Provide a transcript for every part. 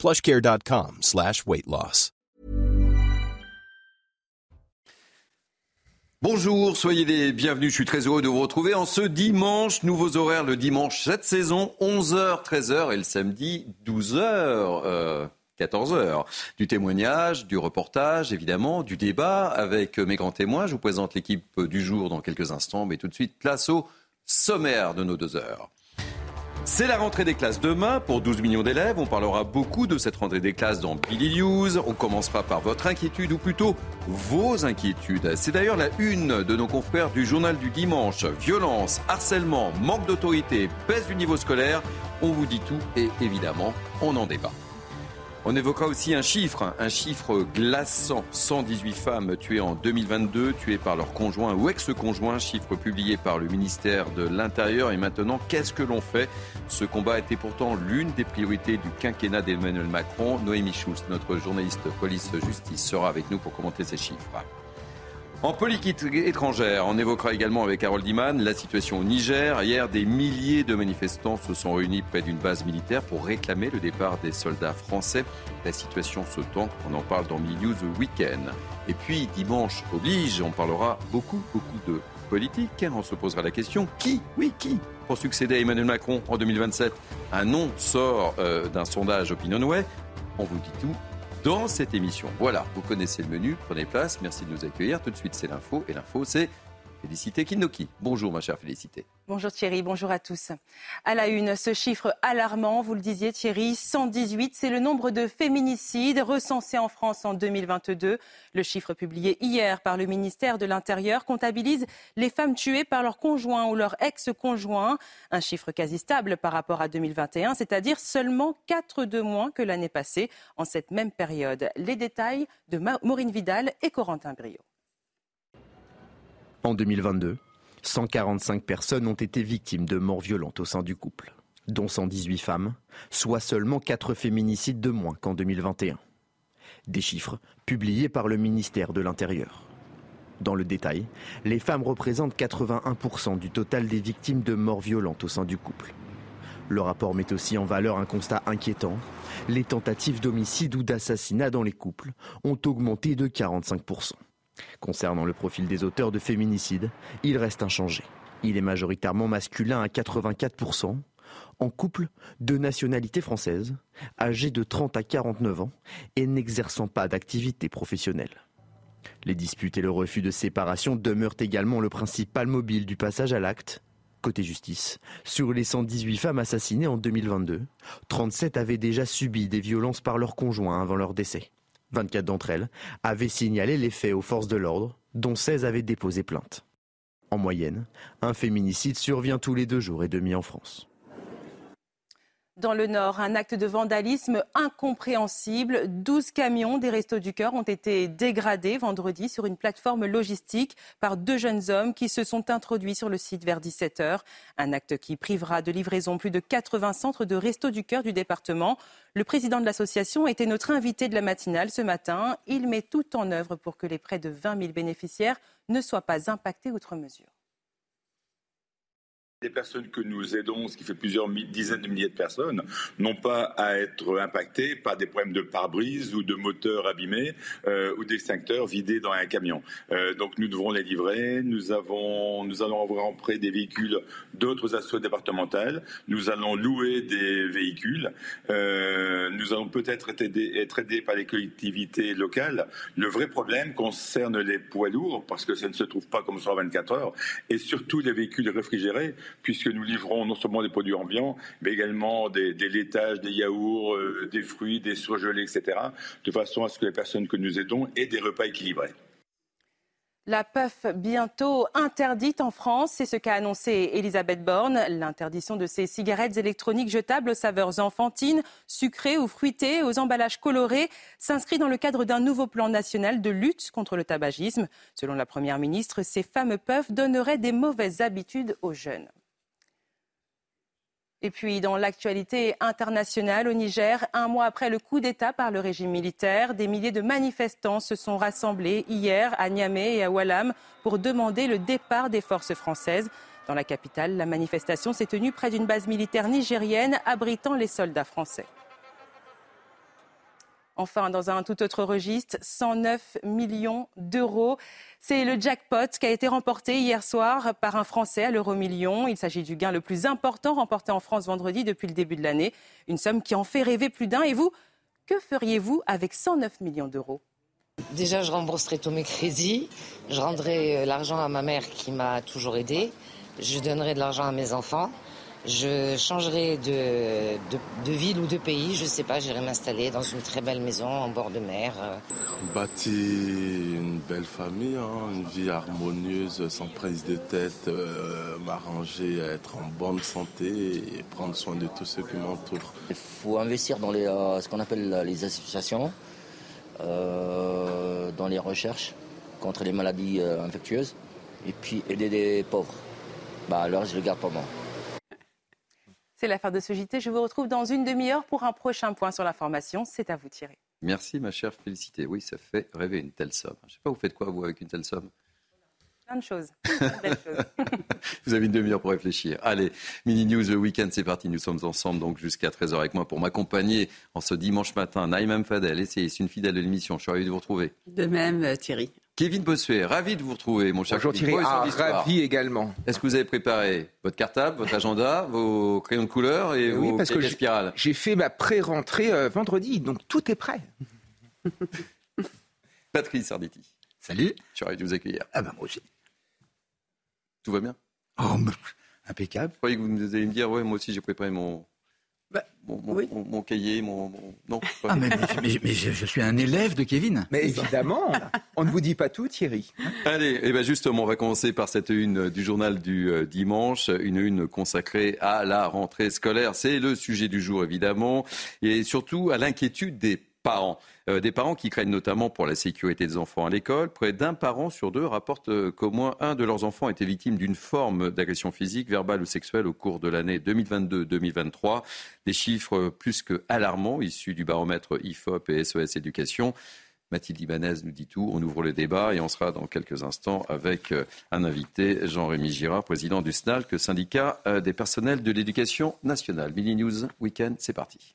plushcare.com slash weight loss. Bonjour, soyez les bienvenus. Je suis très heureux de vous retrouver en ce dimanche. Nouveaux horaires le dimanche cette saison, 11h, 13h et le samedi, 12h. 14h. Du témoignage, du reportage, évidemment, du débat avec mes grands témoins. Je vous présente l'équipe du jour dans quelques instants, mais tout de suite, place au sommaire de nos deux heures. C'est la rentrée des classes demain pour 12 millions d'élèves. On parlera beaucoup de cette rentrée des classes dans Billy News. On commencera par votre inquiétude ou plutôt vos inquiétudes. C'est d'ailleurs la une de nos confrères du journal du dimanche. Violence, harcèlement, manque d'autorité, baisse du niveau scolaire. On vous dit tout et évidemment, on en débat. On évoquera aussi un chiffre, un chiffre glaçant. 118 femmes tuées en 2022, tuées par leur conjoint ou ex-conjoint, chiffre publié par le ministère de l'Intérieur. Et maintenant, qu'est-ce que l'on fait? Ce combat était pourtant l'une des priorités du quinquennat d'Emmanuel Macron. Noémie Schulz, notre journaliste police-justice, sera avec nous pour commenter ces chiffres. En politique étrangère, on évoquera également avec Harold Iman la situation au Niger. Hier, des milliers de manifestants se sont réunis près d'une base militaire pour réclamer le départ des soldats français. La situation se tend, on en parle dans News Weekend. Et puis, dimanche oblige, on parlera beaucoup, beaucoup de politique. On se posera la question qui, oui, qui, pour succéder à Emmanuel Macron en 2027 Un nom sort euh, d'un sondage OpinionWay. On vous dit tout dans cette émission. Voilà, vous connaissez le menu, prenez place, merci de nous accueillir. Tout de suite, c'est l'info, et l'info, c'est Félicité Kinoki. Bonjour ma chère Félicité. Bonjour Thierry, bonjour à tous. À la une, ce chiffre alarmant, vous le disiez Thierry, 118, c'est le nombre de féminicides recensés en France en 2022. Le chiffre publié hier par le ministère de l'Intérieur comptabilise les femmes tuées par leur conjoint ou leur ex-conjoint, un chiffre quasi stable par rapport à 2021, c'est-à-dire seulement 4 de moins que l'année passée en cette même période. Les détails de Maureen Vidal et Corentin Brio. En 2022, 145 personnes ont été victimes de morts violentes au sein du couple, dont 118 femmes, soit seulement 4 féminicides de moins qu'en 2021. Des chiffres publiés par le ministère de l'Intérieur. Dans le détail, les femmes représentent 81% du total des victimes de morts violentes au sein du couple. Le rapport met aussi en valeur un constat inquiétant. Les tentatives d'homicide ou d'assassinat dans les couples ont augmenté de 45%. Concernant le profil des auteurs de féminicides, il reste inchangé. Il est majoritairement masculin à 84%, en couple de nationalité française, âgé de 30 à 49 ans et n'exerçant pas d'activité professionnelle. Les disputes et le refus de séparation demeurent également le principal mobile du passage à l'acte. Côté justice, sur les 118 femmes assassinées en 2022, 37 avaient déjà subi des violences par leur conjoint avant leur décès. 24 d'entre elles avaient signalé les faits aux forces de l'ordre, dont 16 avaient déposé plainte. En moyenne, un féminicide survient tous les deux jours et demi en France. Dans le Nord, un acte de vandalisme incompréhensible. 12 camions des Restos du Cœur ont été dégradés vendredi sur une plateforme logistique par deux jeunes hommes qui se sont introduits sur le site vers 17h. Un acte qui privera de livraison plus de 80 centres de Restos du Cœur du département. Le président de l'association était notre invité de la matinale ce matin. Il met tout en œuvre pour que les près de 20 000 bénéficiaires ne soient pas impactés outre mesure. Les personnes que nous aidons, ce qui fait plusieurs dizaines de milliers de personnes, n'ont pas à être impactées par des problèmes de pare-brise ou de moteurs abîmés euh, ou d'extincteurs vidés dans un camion. Euh, donc nous devrons les livrer. Nous, avons, nous allons avoir en prêt des véhicules d'autres associations départementales. Nous allons louer des véhicules. Euh, nous allons peut-être être aidés, être aidés par les collectivités locales. Le vrai problème concerne les poids lourds parce que ça ne se trouve pas comme ça en 24 heures et surtout les véhicules réfrigérés puisque nous livrons non seulement des produits ambiants, mais également des, laitages, des yaourts, euh, des fruits, des surgelés, etc., de façon à ce que les personnes que nous aidons aient des repas équilibrés. La puff bientôt interdite en France, c'est ce qu'a annoncé Elisabeth Borne. L'interdiction de ces cigarettes électroniques jetables aux saveurs enfantines, sucrées ou fruitées, aux emballages colorés, s'inscrit dans le cadre d'un nouveau plan national de lutte contre le tabagisme. Selon la Première ministre, ces fameux puffs donneraient des mauvaises habitudes aux jeunes. Et puis, dans l'actualité internationale au Niger, un mois après le coup d'État par le régime militaire, des milliers de manifestants se sont rassemblés hier à Niamey et à Walam pour demander le départ des forces françaises. Dans la capitale, la manifestation s'est tenue près d'une base militaire nigérienne abritant les soldats français. Enfin, dans un tout autre registre, 109 millions d'euros. C'est le jackpot qui a été remporté hier soir par un Français à l'euro million. Il s'agit du gain le plus important remporté en France vendredi depuis le début de l'année. Une somme qui en fait rêver plus d'un. Et vous, que feriez-vous avec 109 millions d'euros? Déjà, je rembourserai tous mes crédits. Je rendrai euh, l'argent à ma mère qui m'a toujours aidé. Je donnerai de l'argent à mes enfants. Je changerai de, de, ville ou de pays, je ne sais pas, j'irai m'installer dans une très belle maison en bord de mer. Bâtir une belle famille, hein, une vie harmonieuse, sans prise de tête, euh, m'arranger à être en bonne santé et prendre soin de tous ceux qui m'entourent. Il faut investir dans les, euh, ce qu'on appelle les associations, euh, dans les recherches contre les maladies infectieuses et puis aider les pauvres. Bah, alors je le garde pour moi. C'est l'affaire de ce JT. Je vous retrouve dans une demi-heure pour un prochain point sur l'information. C'est à vous, Thierry. Merci, ma chère Félicité. Oui, ça fait rêver une telle somme. Je ne sais pas, vous faites quoi, vous, avec une telle somme? Plein de choses. vous avez une demi-heure pour réfléchir. Allez, Mini News le week-end, c'est parti. Nous sommes ensemble donc jusqu'à 13h avec moi pour m'accompagner en ce dimanche matin. Naïm Fadel, c'est une fidèle de l'émission. Je suis ravi de vous retrouver. De même, Thierry. Kevin Bossuet, ravi de vous retrouver, mon cher Bonjour Thierry, ah, ravi également. Est-ce que vous avez préparé votre cartable, votre agenda, vos crayons de couleur et oui, vos parce que spirales J'ai fait ma pré-rentrée euh, vendredi, donc tout est prêt. Patrice Arditi. Salut. Je suis ravi de vous accueillir. Ah ben moi aussi. Tout va bien? Oh, impeccable. Je croyais que vous alliez me dire, ouais, moi aussi j'ai préparé mon, bah, mon, cahier, mon, non. Ah, mais, je, suis un élève de Kevin. Mais évidemment, on ne vous dit pas tout, Thierry. Allez, et eh ben justement, on va commencer par cette une du journal du euh, dimanche, une une consacrée à la rentrée scolaire. C'est le sujet du jour, évidemment, et surtout à l'inquiétude des parents. Euh, des parents qui craignent notamment pour la sécurité des enfants à l'école. Près d'un parent sur deux rapporte euh, qu'au moins un de leurs enfants a été victime d'une forme d'agression physique, verbale ou sexuelle au cours de l'année 2022-2023. Des chiffres plus que alarmants issus du baromètre IFOP et SOS Éducation. Mathilde Ibanez nous dit tout. On ouvre le débat et on sera dans quelques instants avec euh, un invité, Jean-Rémy Girard, président du SNALC, syndicat des personnels de l'éducation nationale. Mini News Weekend, c'est parti.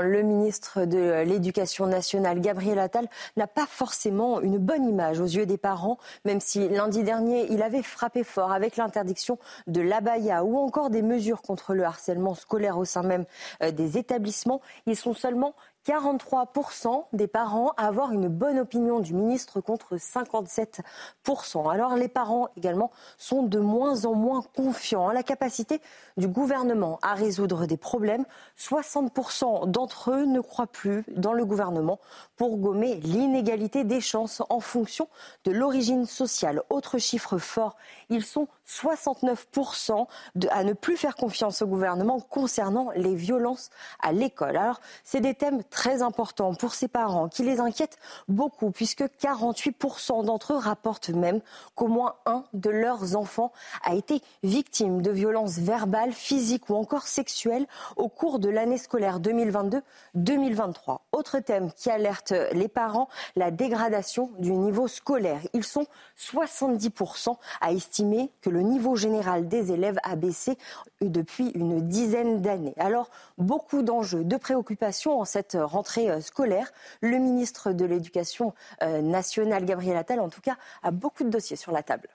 Le ministre de l'Éducation nationale, Gabriel Attal, n'a pas forcément une bonne image aux yeux des parents, même si lundi dernier, il avait frappé fort avec l'interdiction de l'abaya ou encore des mesures contre le harcèlement scolaire au sein même euh, des établissements. Ils sont seulement 43% des parents à avoir une bonne opinion du ministre contre 57%. Alors les parents également sont de moins en moins confiants en la capacité du gouvernement à résoudre des problèmes. 60% d'entre eux ne croient plus dans le gouvernement pour gommer l'inégalité des chances en fonction de l'origine sociale. Autre chiffre fort, ils sont 69% à ne plus faire confiance au gouvernement concernant les violences à l'école. Alors c'est des thèmes très important pour ces parents qui les inquiètent beaucoup puisque 48% d'entre eux rapportent même qu'au moins un de leurs enfants a été victime de violences verbales, physiques ou encore sexuelles au cours de l'année scolaire 2022-2023. Autre thème qui alerte les parents, la dégradation du niveau scolaire. Ils sont 70% à estimer que le niveau général des élèves a baissé depuis une dizaine d'années. Alors, beaucoup d'enjeux, de préoccupations en cette rentrée euh, scolaire. Le ministre de l'Éducation euh, nationale, Gabriel Attal, en tout cas, a beaucoup de dossiers sur la table.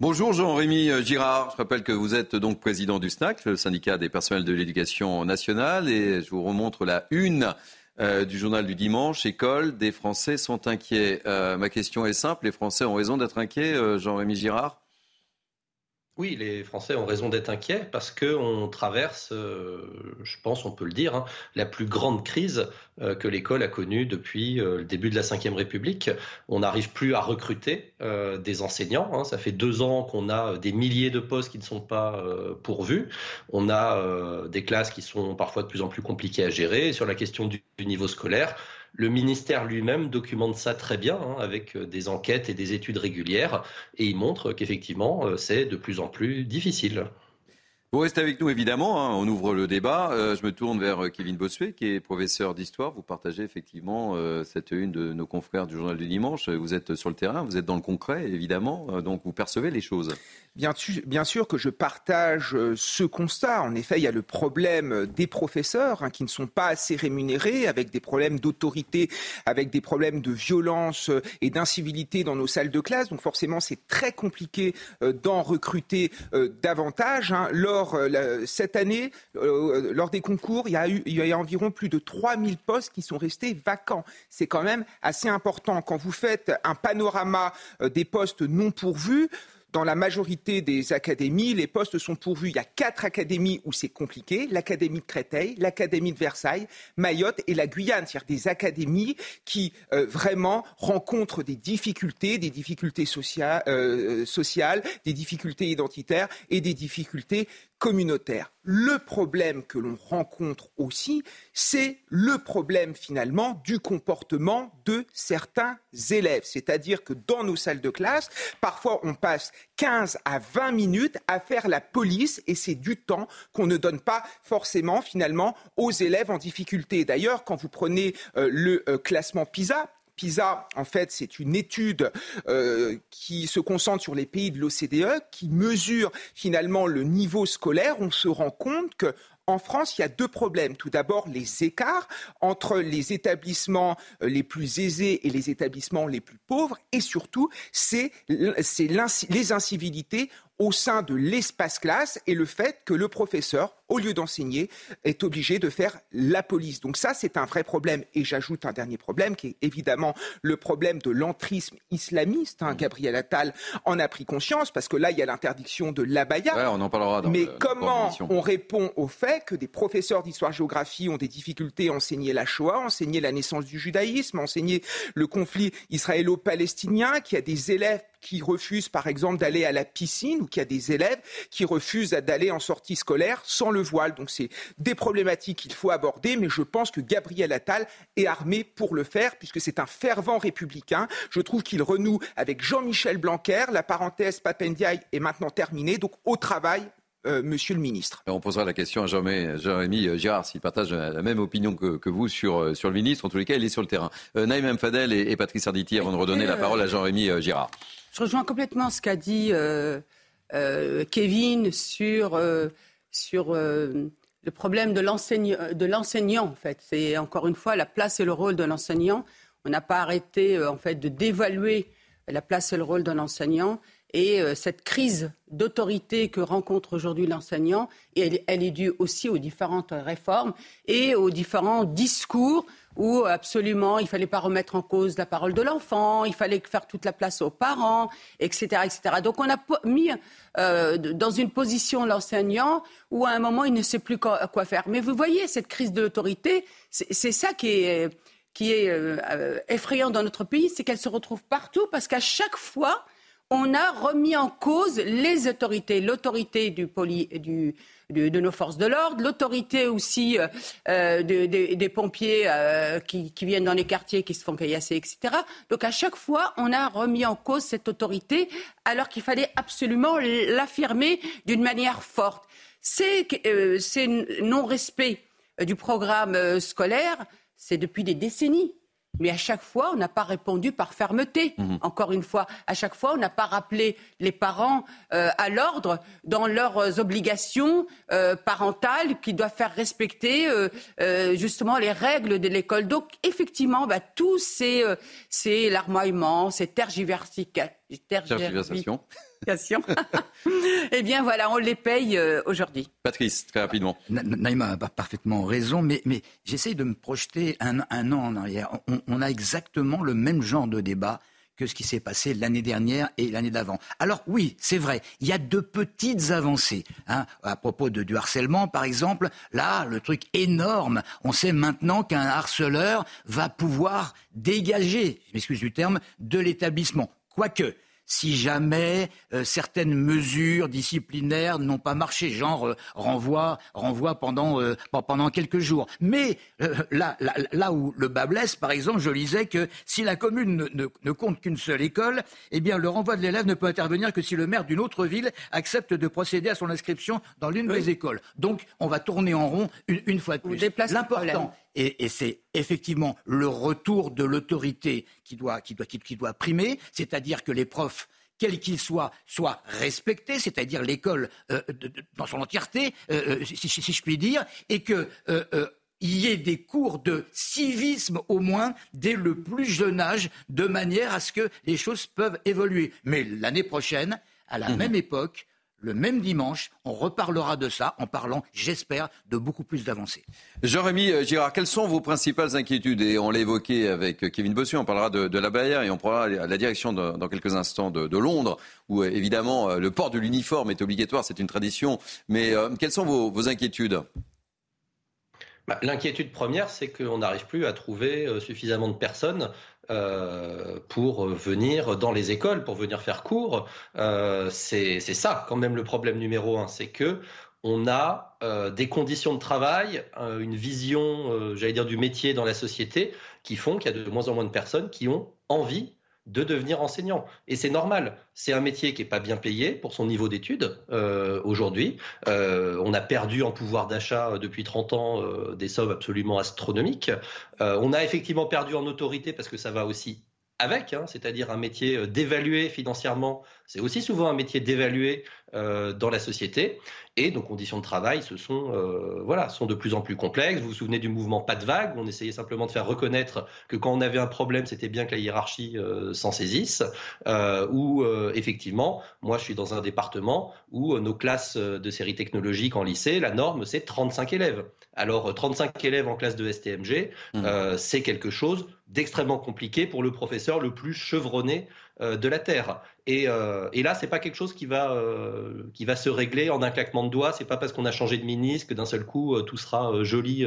Bonjour Jean-Rémy euh, Girard. Je rappelle que vous êtes donc président du SNAC, le syndicat des personnels de l'éducation nationale, et je vous remontre la une du journal du dimanche. École, des Français sont inquiets. ma question est simple. Les Français ont raison d'être inquiets, Jean-Rémy Girard? Oui, les Français ont raison d'être inquiets parce qu'on traverse, euh, je pense, on peut le dire, hein, la plus grande crise euh, que l'école a connue depuis euh, le début de la Ve République. On n'arrive plus à recruter des enseignants. Hein. Ça fait deux ans qu'on a des milliers de postes qui ne sont pas pourvus. On a des classes qui sont parfois de plus en plus compliquées à gérer. sur la question du niveau scolaire, le ministère lui-même documente ça très bien hein, avec euh, des enquêtes et des études régulières et il montre qu'effectivement euh, c'est de plus en plus difficile. Vous restez avec nous évidemment, hein, on ouvre le débat. Euh, je me tourne vers euh, Kevin Bossuet qui est professeur d'histoire. Vous partagez effectivement euh, cette une de nos confrères du journal du dimanche. Vous êtes sur le terrain, vous êtes dans le concret évidemment, donc vous percevez les choses. Bien, bien sûr que je partage ce constat. En effet, il y a le problème des professeurs hein, qui ne sont pas assez rémunérés, avec des problèmes d'autorité, avec des problèmes de violence et d'incivilité dans nos salles de classe. Donc forcément, c'est très compliqué d'en recruter davantage. Hein. Euh, cette année, euh, lors des concours, il y, a eu, environ plus de 3000 postes qui sont restés vacants. C'est quand même assez important. Quand vous faites un panorama euh, des postes non pourvus, dans la majorité des académies, les postes sont pourvus. Il y a quatre académies où c'est compliqué l'académie de Créteil, l'académie de Versailles, Mayotte et la Guyane. C'est-à-dire des académies qui vraiment rencontrent des difficultés, des difficultés sociales, sociales, des difficultés identitaires et des difficultés communautaire. Le problème que l'on rencontre aussi, c'est le problème finalement du comportement de certains élèves. C'est-à-dire que dans nos salles de classe, parfois on passe 15 à 20 minutes à faire la police et c'est du temps qu'on ne donne pas forcément finalement aux élèves en difficulté. D'ailleurs, quand vous prenez euh, le euh, classement PISA, PISA, en fait, c'est une étude euh, qui se concentre sur les pays de l'OCDE, qui mesure finalement le niveau scolaire. On se rend compte que en France, il y a deux problèmes. Tout d'abord, les écarts entre les établissements euh, les plus aisés et les établissements les plus pauvres. Et surtout, c'est les incivilités au sein de l'espace classe et le fait que le professeur, au lieu d'enseigner, est obligé de faire la police. Donc ça, c'est un vrai problème. Et j'ajoute un dernier problème qui est évidemment le problème de l'entrisme islamiste. Hein. Gabriel Attal en a pris conscience parce que là, il y a l'interdiction de l'abaya. on en parlera Mais comment on répond au fait que des professeurs d'histoire-géographie ont des difficultés à enseigner la Shoah, enseigner la naissance du judaïsme, enseigner le conflit israélo-palestinien, qu'il y a des élèves qui refusent par exemple d'aller à la piscine ou qu'il y a des élèves qui refusent d'aller en sortie scolaire sans le voile. Donc c'est des problématiques qu'il faut aborder, mais je pense que Gabriel Attal est armé pour le faire puisque c'est un fervent républicain. Je trouve qu'il renoue avec Jean-Michel Blanquer. La parenthèse Papendiaï est maintenant terminée. Donc au travail, euh, monsieur le ministre. On posera la question à Jérémy Girard s'il partage la même opinion que, vous sur, euh, sur le ministre. En tous les cas, il est sur le terrain. Euh, Naïm Fadel et, Patrice Arditi avant de redonner la parole à Jean-Rémy Girard. Je rejoins complètement ce qu'a dit euh, euh, Kevin sur, euh, sur le problème de l'enseignant. En fait, c'est encore une fois la place et le rôle de l'enseignant. On n'a pas arrêté en fait de dévaluer la place et le rôle de l'enseignant. Et cette crise d'autorité que rencontre aujourd'hui l'enseignant, elle, elle, est due aussi aux différentes réformes et aux différents discours où absolument il fallait pas remettre en cause la parole de l'enfant, il fallait faire toute la place aux parents, etc., etc. Donc on a mis euh, dans une position l'enseignant où à un moment il ne sait plus quoi, faire. Mais vous voyez cette crise de l'autorité, c'est ça qui est est euh, effrayant dans notre pays, c'est qu'elle se retrouve partout parce qu'à chaque fois on a remis en cause les autorités, l'autorité du, poli, du, de nos forces de l'ordre, l'autorité aussi euh, euh des pompiers euh, qui, viennent dans les quartiers, qui se font caillasser, etc. Donc à chaque fois, on a remis en cause cette autorité alors qu'il fallait absolument l'affirmer d'une manière forte. C'est euh, non-respect du programme scolaire, c'est depuis des décennies. Mais à chaque fois, on n'a pas répondu par fermeté. Mhm. Encore une fois, à chaque fois, on n'a pas rappelé les parents euh, à l'ordre dans leurs obligations euh, parentales qui doivent faire respecter euh, justement les règles de l'école. Donc, effectivement, bah, tout c'est larmoiement, c'est tergiversation. eh bien voilà, on les paye euh, aujourd'hui. Patrice, très rapidement. Naïma a parfaitement raison, mais, mais j'essaye de me projeter un, an en arrière. On, a exactement le même genre de débat que ce qui s'est passé l'année dernière et l'année d'avant. Alors oui, c'est vrai, il y a de petites avancées. Hein. À propos de, du harcèlement, par exemple, là, le truc énorme, on sait maintenant qu'un harceleur va pouvoir dégager, je m'excuse du terme, de l'établissement. Quoique, si jamais euh, certaines mesures disciplinaires n'ont pas marché, genre euh, renvoi, renvoi pendant, euh, pendant quelques jours. Mais là, là, là, où le bas blesse, par exemple, je lisais que si la commune ne, ne, ne compte qu'une seule école, eh bien le renvoi de l'élève ne peut intervenir que si le maire d'une autre ville accepte de procéder à son inscription dans l'une des écoles. Donc on va tourner en rond une, une fois de plus. L'important, et, et c'est effectivement le retour de l'autorité qui doit, qui, doit, qui, qui doit primer, c'est-à-dire que les profs quels qu'ils soient, soient respectés, c'est-à-dire l'école euh, dans son entièreté, euh, si, si, je puis dire, et que euh, il y ait des cours de civisme au moins dès le plus jeune âge, de manière à ce que les choses peuvent évoluer. Mais l'année prochaine, à la mmh. même époque, le même dimanche, on reparlera de ça en parlant, j'espère, de beaucoup plus d'avancées. Jean-Rémy euh, Girard, quelles sont vos principales inquiétudes Et on l'a évoqué avec euh, Kevin Bossu, on parlera de, la Baïa et on prendra la direction dans quelques instants de, Londres, où euh, évidemment le port de l'uniforme est obligatoire, c'est une tradition. Mais quelles sont vos, inquiétudes? Bah, L'inquiétude première, c'est qu'on n'arrive plus à trouver suffisamment de personnes euh, pour venir dans les écoles, pour venir faire cours. Euh, c'est ça quand même le problème numéro un, c'est que on a euh, des conditions de travail, une vision, j'allais dire, du métier dans la société qui font qu'il y a de moins en moins de personnes qui ont envie de devenir enseignant. Et c'est normal. C'est un métier qui n'est pas bien payé pour son niveau d'études euh, aujourd'hui. Euh, on a perdu en pouvoir d'achat euh, depuis 30 ans des sommes absolument astronomiques. On a effectivement perdu en autorité parce que ça va aussi avec, hein, c'est-à-dire un métier dévalué financièrement, c'est aussi souvent un métier dévalué euh, dans la société. Et nos conditions de travail sont, euh, voilà, sont de plus en plus complexes. Vous vous souvenez du mouvement Pas de vague, où on essayait simplement de faire reconnaître que quand on avait un problème, c'était bien que la hiérarchie euh, s'en saisisse. Où effectivement, moi je suis dans un département où nos classes de série technologique en lycée, la norme c'est 35 élèves. Alors 35 élèves en classe de STMG, mmh. c'est quelque chose d'extrêmement compliqué pour le professeur le plus chevronné de la terre. Et, euh, et là, c'est pas quelque chose qui va euh, qui va se régler en un claquement de doigts. C'est pas parce qu'on a changé de ministre que d'un seul coup tout sera joli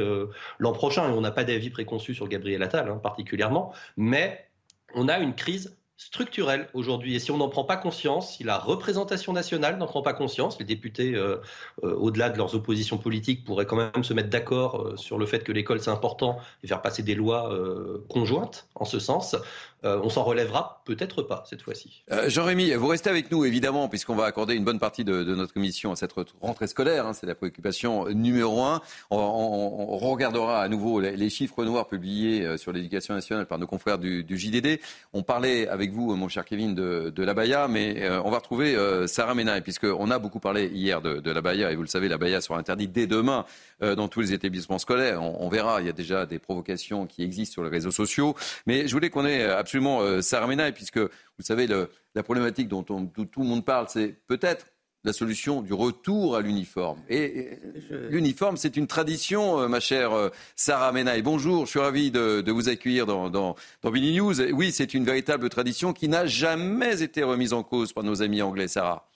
l'an prochain. Et on n'a pas d'avis préconçu sur Gabriel Attal hein, particulièrement, mais on a une crise structurelle aujourd'hui. Et si on n'en prend pas conscience, si la représentation nationale n'en prend pas conscience, les députés, euh, euh, au-delà de leurs oppositions politiques, pourraient quand même se mettre d'accord euh, sur le fait que l'école c'est important et faire passer des lois euh, conjointes en ce sens. Euh, on s'en relèvera peut-être pas cette fois-ci. Jean-Rémy, vous restez avec nous évidemment, puisqu'on va accorder une bonne partie de, notre commission à cette rentrée scolaire. Hein, c'est la préoccupation numéro un. On, regardera à nouveau les, chiffres noirs publiés sur l'éducation nationale par nos confrères du, JDD. On parlait avec vous, mon cher Kevin, de, la Baïa, mais euh, on va retrouver euh, Sarah Menaille, puisqu'on a beaucoup parlé hier de, la Baïa, et vous le savez, la Baïa sera interdite dès demain euh, dans tous les établissements scolaires. On, on, verra, il y a déjà des provocations qui existent sur les réseaux sociaux. Mais je voulais qu'on ait absolument euh, Sarah Menaille, puisque vous savez, le, la problématique dont, on, dont tout le monde parle, c'est peut-être la solution du retour à l'uniforme. Et je... l'uniforme, c'est une tradition, euh, ma chère euh, Sarah Menaille. Bonjour, je suis ravi de, de vous accueillir dans, dans, dans Billy News. Oui, c'est une véritable tradition qui n'a jamais été remise en cause par nos amis anglais, Sarah.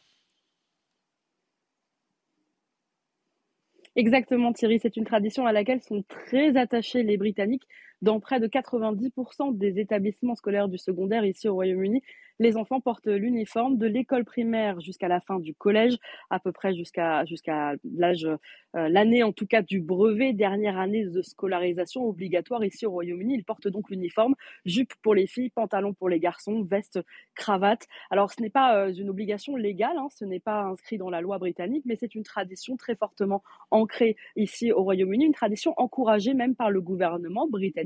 Exactement, Thierry. C'est une tradition à laquelle sont très attachés les Britanniques dans près de 90% des établissements scolaires du secondaire ici au Royaume-Uni les enfants portent l'uniforme de l'école primaire jusqu'à la fin du collège, à peu près jusqu'à jusqu'à l'âge, euh, l'année en tout cas du brevet, dernière année de scolarisation obligatoire ici au Royaume-Uni. Ils portent donc l'uniforme, jupe pour les filles, pantalon pour les garçons, veste, cravate. Alors ce n'est pas euh, une obligation légale, hein, ce n'est pas inscrit dans la loi britannique, mais c'est une tradition très fortement ancrée ici au Royaume-Uni, une tradition encouragée même par le gouvernement britannique,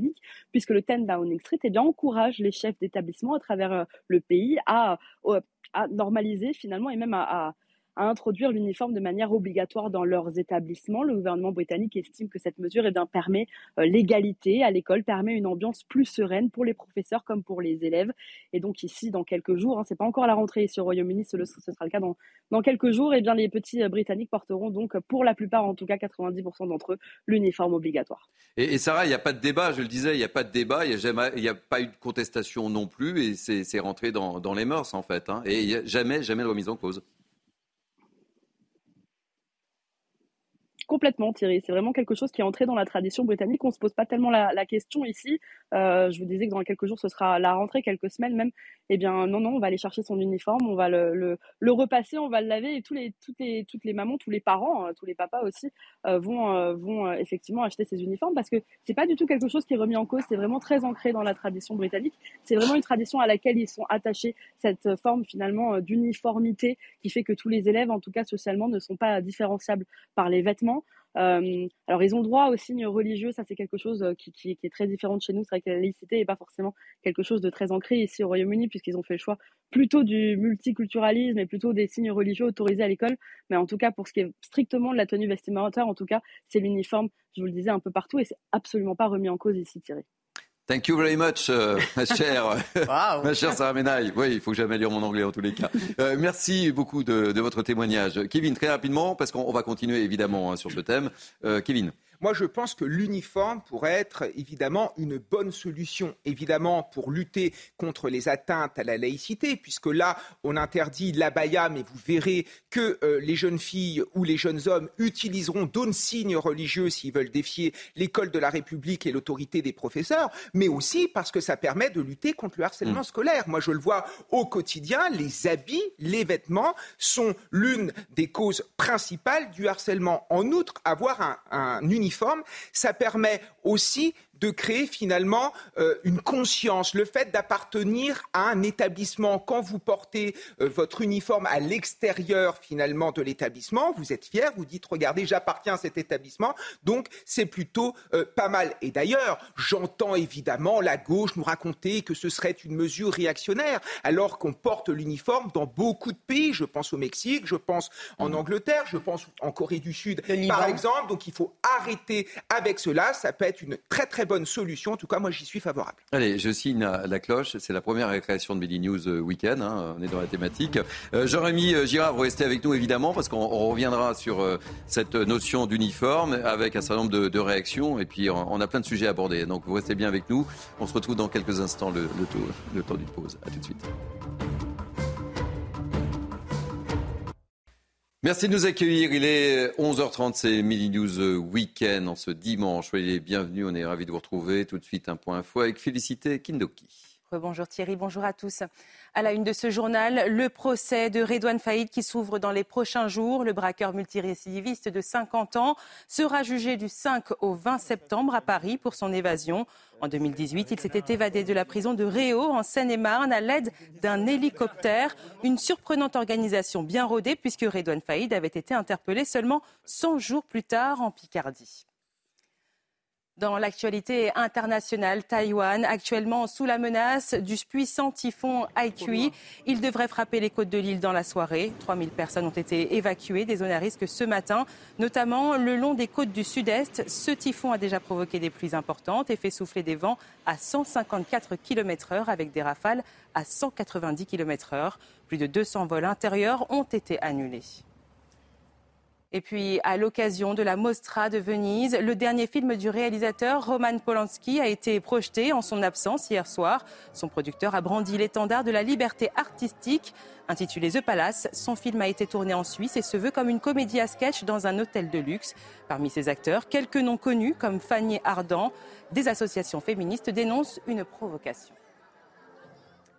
puisque le 10 Downing Street eh encourage les chefs d'établissement à travers euh, le pays à, à normaliser finalement et même à introduire l'uniforme de manière obligatoire dans leurs établissements. Le gouvernement britannique estime que cette mesure eh permet euh, l'égalité à l'école, permet une ambiance plus sereine pour les professeurs comme pour les élèves. Et donc ici, dans quelques jours, hein, c'est pas encore la rentrée ici au Royaume-Uni, ce, sera le cas dans, dans quelques jours, et eh bien les petits euh, Britanniques porteront donc, pour la plupart, en tout cas 90% d'entre eux, l'uniforme obligatoire. Et, Sarah, il n'y a pas de débat, je le disais, il n'y a pas de débat, il n'y a, a, pas eu de contestation non plus, et c'est rentré dans, dans, les mœurs en fait. Hein, et jamais, jamais de remise en cause. Complètement, Thierry. C'est vraiment quelque chose qui est entré dans la tradition britannique. On ne se pose pas tellement la, question ici. Euh, je vous disais que dans quelques jours, ce sera la rentrée, quelques semaines même. Eh bien, non, non, on va aller chercher son uniforme, on va le, repasser, on va le laver. Et tous les, toutes, les, toutes les mamans, tous les parents, hein, tous les papas aussi, euh, vont, euh, vont effectivement acheter ces uniformes parce que c'est pas du tout quelque chose qui est remis en cause. C'est vraiment très ancré dans la tradition britannique. C'est vraiment une tradition à laquelle ils sont attachés, cette forme finalement d'uniformité qui fait que tous les élèves, en tout cas socialement, ne sont pas différenciables par les vêtements. Euh, alors, ils ont droit aux signes religieux, ça c'est quelque chose euh, qui, est très différent de chez nous. C'est vrai que la laïcité n'est pas forcément quelque chose de très ancré ici au Royaume-Uni, puisqu'ils ont fait le choix plutôt du multiculturalisme et plutôt des signes religieux autorisés à l'école. Mais en tout cas, pour ce qui est strictement de la tenue vestimentaire, en tout cas, c'est l'uniforme, je vous le disais, un peu partout, et c'est absolument pas remis en cause ici, Thierry. Thank you very much, euh, ma chère, ma chère Sarah Menaille. Oui, il faut que j'améliore mon anglais en tous les cas. Euh, merci beaucoup de, votre témoignage. Kevin, très rapidement, parce qu'on va continuer évidemment hein, sur ce thème. Euh, Kevin. Moi, je pense que l'uniforme pourrait être évidemment une bonne solution, évidemment pour lutter contre les atteintes à la laïcité, puisque là, on interdit l'abaya, mais vous verrez que euh, les jeunes filles ou les jeunes hommes utiliseront d'autres signes religieux s'ils veulent défier l'école de la République et l'autorité des professeurs, mais aussi parce que ça permet de lutter contre le harcèlement mmh. scolaire. Moi, je le vois au quotidien, les habits, les vêtements sont l'une des causes principales du harcèlement. En outre, avoir un, un uniforme ça permet aussi de créer finalement euh, une conscience, le fait d'appartenir à un établissement. Quand vous portez euh, votre uniforme à l'extérieur finalement de l'établissement, vous êtes fier, vous dites regardez, j'appartiens à cet établissement, donc c'est plutôt euh, pas mal. Et d'ailleurs, j'entends évidemment la gauche nous raconter que ce serait une mesure réactionnaire, alors qu'on porte l'uniforme dans beaucoup de pays. Je pense au Mexique, je pense en mmh. Angleterre, je pense en Corée du Sud, par exemple. Donc il faut arrêter avec cela. Ça peut être une très très bonne solution. En tout cas, moi, j'y suis favorable. Allez, je signe la cloche. C'est la première récréation de Midi News euh, Weekend. Hein. On est dans la thématique. Euh, Jean-Rémy euh, Girard, vous restez avec nous, évidemment, parce qu'on reviendra sur cette notion d'uniforme avec un certain nombre de, réactions. Et puis, on, a plein de sujets à aborder. Donc, vous restez bien avec nous. On se retrouve dans quelques instants, le, le temps d'une pause. À tout de suite. Merci de nous accueillir. Il est 11h30, c'est Midi News Weekend en ce dimanche. Soyez les bienvenus, on est ravis de vous retrouver. Tout de suite, un point info avec Félicité Kindoki. Bonjour Thierry, bonjour à tous. À la une de ce journal, le procès de Redouane Faïd qui s'ouvre dans les prochains jours. Le braqueur multirécidiviste de 50 ans sera jugé du 5 au 20 septembre à Paris pour son évasion. En 2018, il s'était évadé de la prison de Réau en Seine-et-Marne à l'aide d'un hélicoptère. Une surprenante organisation bien rodée puisque Redouane Faïd avait été interpellé seulement 100 jours plus tard en Picardie. Dans l'actualité internationale, Taïwan, actuellement sous la menace du puissant typhon Haikui. Il devrait frapper les côtes de l'île dans la soirée. 3000 personnes ont été évacuées des zones à risque ce matin, notamment le long des côtes du sud-est. Ce typhon a déjà provoqué des pluies importantes et fait souffler des vents à 154 km heure avec des rafales à 190 km heure. Plus de 200 vols intérieurs ont été annulés. Et puis, à l'occasion de la Mostra de Venise, le dernier film du réalisateur Roman Polanski a été projeté en son absence hier soir. Son producteur a brandi l'étendard de la liberté artistique. Intitulé The Palace, son film a été tourné en Suisse et se veut comme une comédie à sketch dans un hôtel de luxe. Parmi ses acteurs, quelques noms connus comme Fanny Ardant. Des associations féministes dénoncent une provocation.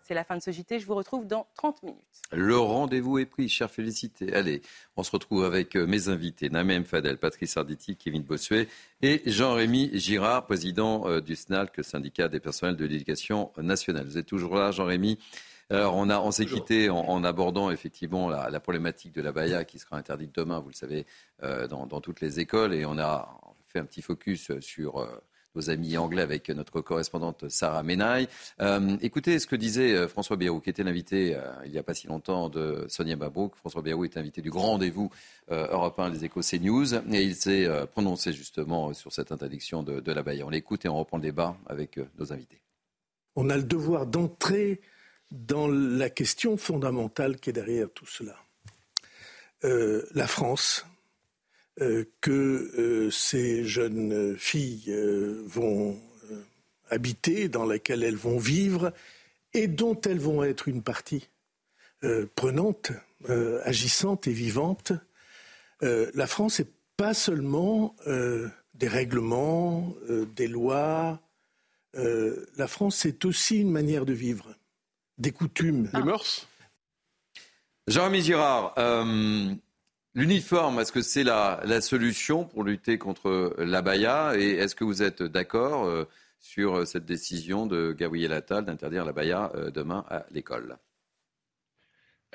C'est la fin de ce JT. Je vous retrouve dans 30 minutes. Le rendez-vous est pris, chère Félicité. Allez, on se retrouve avec euh, mes invités, Namem Fadel, Patrice Arditi, Kevin Bossuet et Jean-Rémy Girard, président euh, du SNALC, syndicat des personnels de l'éducation nationale. Vous êtes toujours là, Jean-Rémy? Alors, on, s'est quitté en, abordant effectivement la, problématique de la baya qui sera interdite demain, vous le savez, euh, dans, toutes les écoles. Et on a fait un petit focus sur nos amis anglais avec notre correspondante Sarah Menaille. Euh, écoutez ce que disait euh, François Bayrou, qui était l'invité il n'y a pas si longtemps de Sonia Mabrouk. François Bayrou est invité du grand rendez-vous européen des échos CNews et il s'est prononcé justement sur cette interdiction de, de la Baïa. On l'écoute et on reprend le débat avec nos invités. On a le devoir d'entrer dans la question fondamentale qui est derrière tout cela. la France, euh, que euh, ces jeunes filles euh, vont habiter, dans laquelle elles vont vivre et dont elles vont être une partie prenante, agissante et vivante. la France n'est pas seulement des règlements, des lois. la France, c'est aussi une manière de vivre, des coutumes. Des mœurs? Jean-Rémy Girard, L'uniforme, est-ce que c'est la, solution pour lutter contre l'abaya Et est-ce que vous êtes d'accord euh, sur cette décision de Gabriel Attal d'interdire l'abaya euh, demain à l'école?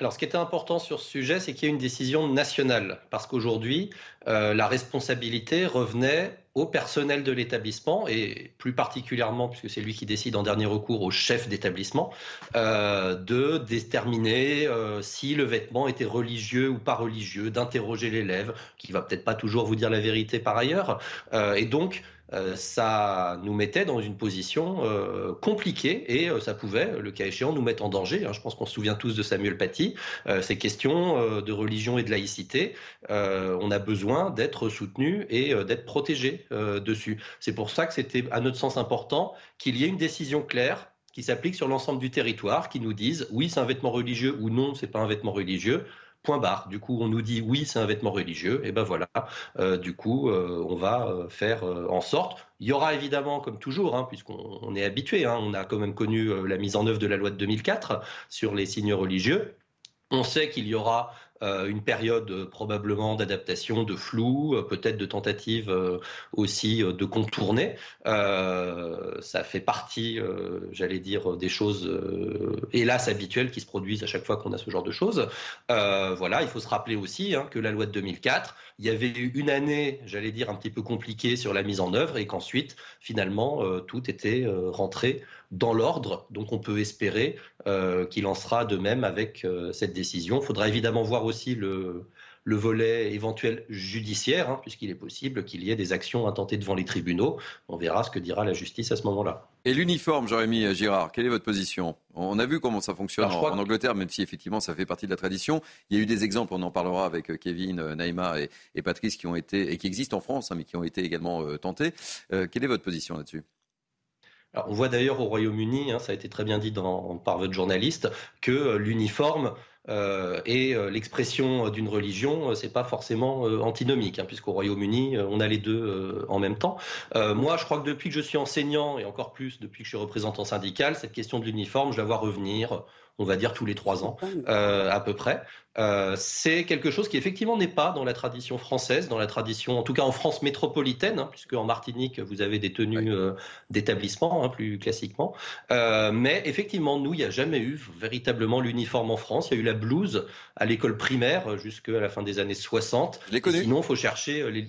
Alors, ce qui était important sur ce sujet, c'est qu'il y a une décision nationale, parce qu'aujourd'hui, euh, la responsabilité revenait au personnel de l'établissement, et plus particulièrement, puisque c'est lui qui décide en dernier recours au chef d'établissement, euh, de déterminer euh, si le vêtement était religieux ou pas religieux, d'interroger l'élève, qui va peut-être pas toujours vous dire la vérité par ailleurs, et donc euh, ça nous mettait dans une position euh, compliquée et euh, ça pouvait, le cas échéant, nous mettre en danger. Hein. Je pense qu'on se souvient tous de Samuel Paty. ces questions de religion et de laïcité, on a besoin d'être soutenu et d'être protégé dessus. C'est pour ça que c'était, à notre sens, important qu'il y ait une décision claire qui s'applique sur l'ensemble du territoire, qui nous dise oui, c'est un vêtement religieux ou non, c'est pas un vêtement religieux. Point barre. Du coup, on nous dit oui, c'est un vêtement religieux. Et ben voilà. Euh, du coup, euh, on va euh, faire en sorte. Il y aura évidemment, comme toujours, hein, puisqu'on est habitué, hein, on a quand même connu la mise en œuvre de la loi de 2004 sur les signes religieux. On sait qu'il y aura une période euh, probablement d'adaptation, de flou, euh, peut-être de tentative aussi de contourner. ça fait partie, j'allais dire, des choses hélas habituelles qui se produisent à chaque fois qu'on a ce genre de choses. voilà, il faut se rappeler aussi hein, que la loi de 2004, il y avait eu une année, j'allais dire, un petit peu compliquée sur la mise en œuvre et qu'ensuite, finalement, tout était rentré dans l'ordre. Donc on peut espérer euh, qu'il en sera de même avec euh, cette décision. Il faudra évidemment voir aussi le, le volet éventuel judiciaire, hein, puisqu'il est possible qu'il y ait des actions intentées devant les tribunaux. On verra ce que dira la justice à ce moment-là. Et l'uniforme, Jérémy Girard, quelle est votre position? On a vu comment ça fonctionne en, Angleterre, même si effectivement ça fait partie de la tradition. Il y a eu des exemples, on en parlera avec euh, Kevin, Naïma et, Patrice, qui ont été, et qui existent en France, hein, mais qui ont été également tentés. quelle est votre position là-dessus? On voit d'ailleurs au Royaume-Uni, hein, ça a été très bien dit par votre journaliste, que euh, l'uniforme euh, et euh, l'expression d'une religion, c'est pas forcément antinomique, hein, puisqu'au Royaume-Uni, on a les deux en même temps. moi, je crois que depuis que je suis enseignant, et encore plus depuis que je suis représentant syndical, cette question de l'uniforme, je la vois revenir on va dire tous les trois ans euh, à peu près. Euh, c'est quelque chose qui effectivement n'est pas dans la tradition française, dans la tradition, en tout cas en France métropolitaine, hein, puisque en Martinique vous avez des tenues euh, d'établissement hein, plus classiquement. mais effectivement, nous, il n'y a jamais eu véritablement l'uniforme en France. Il y a eu la blouse à l'école primaire jusqu'à la fin des années 60. Sinon, il faut chercher les,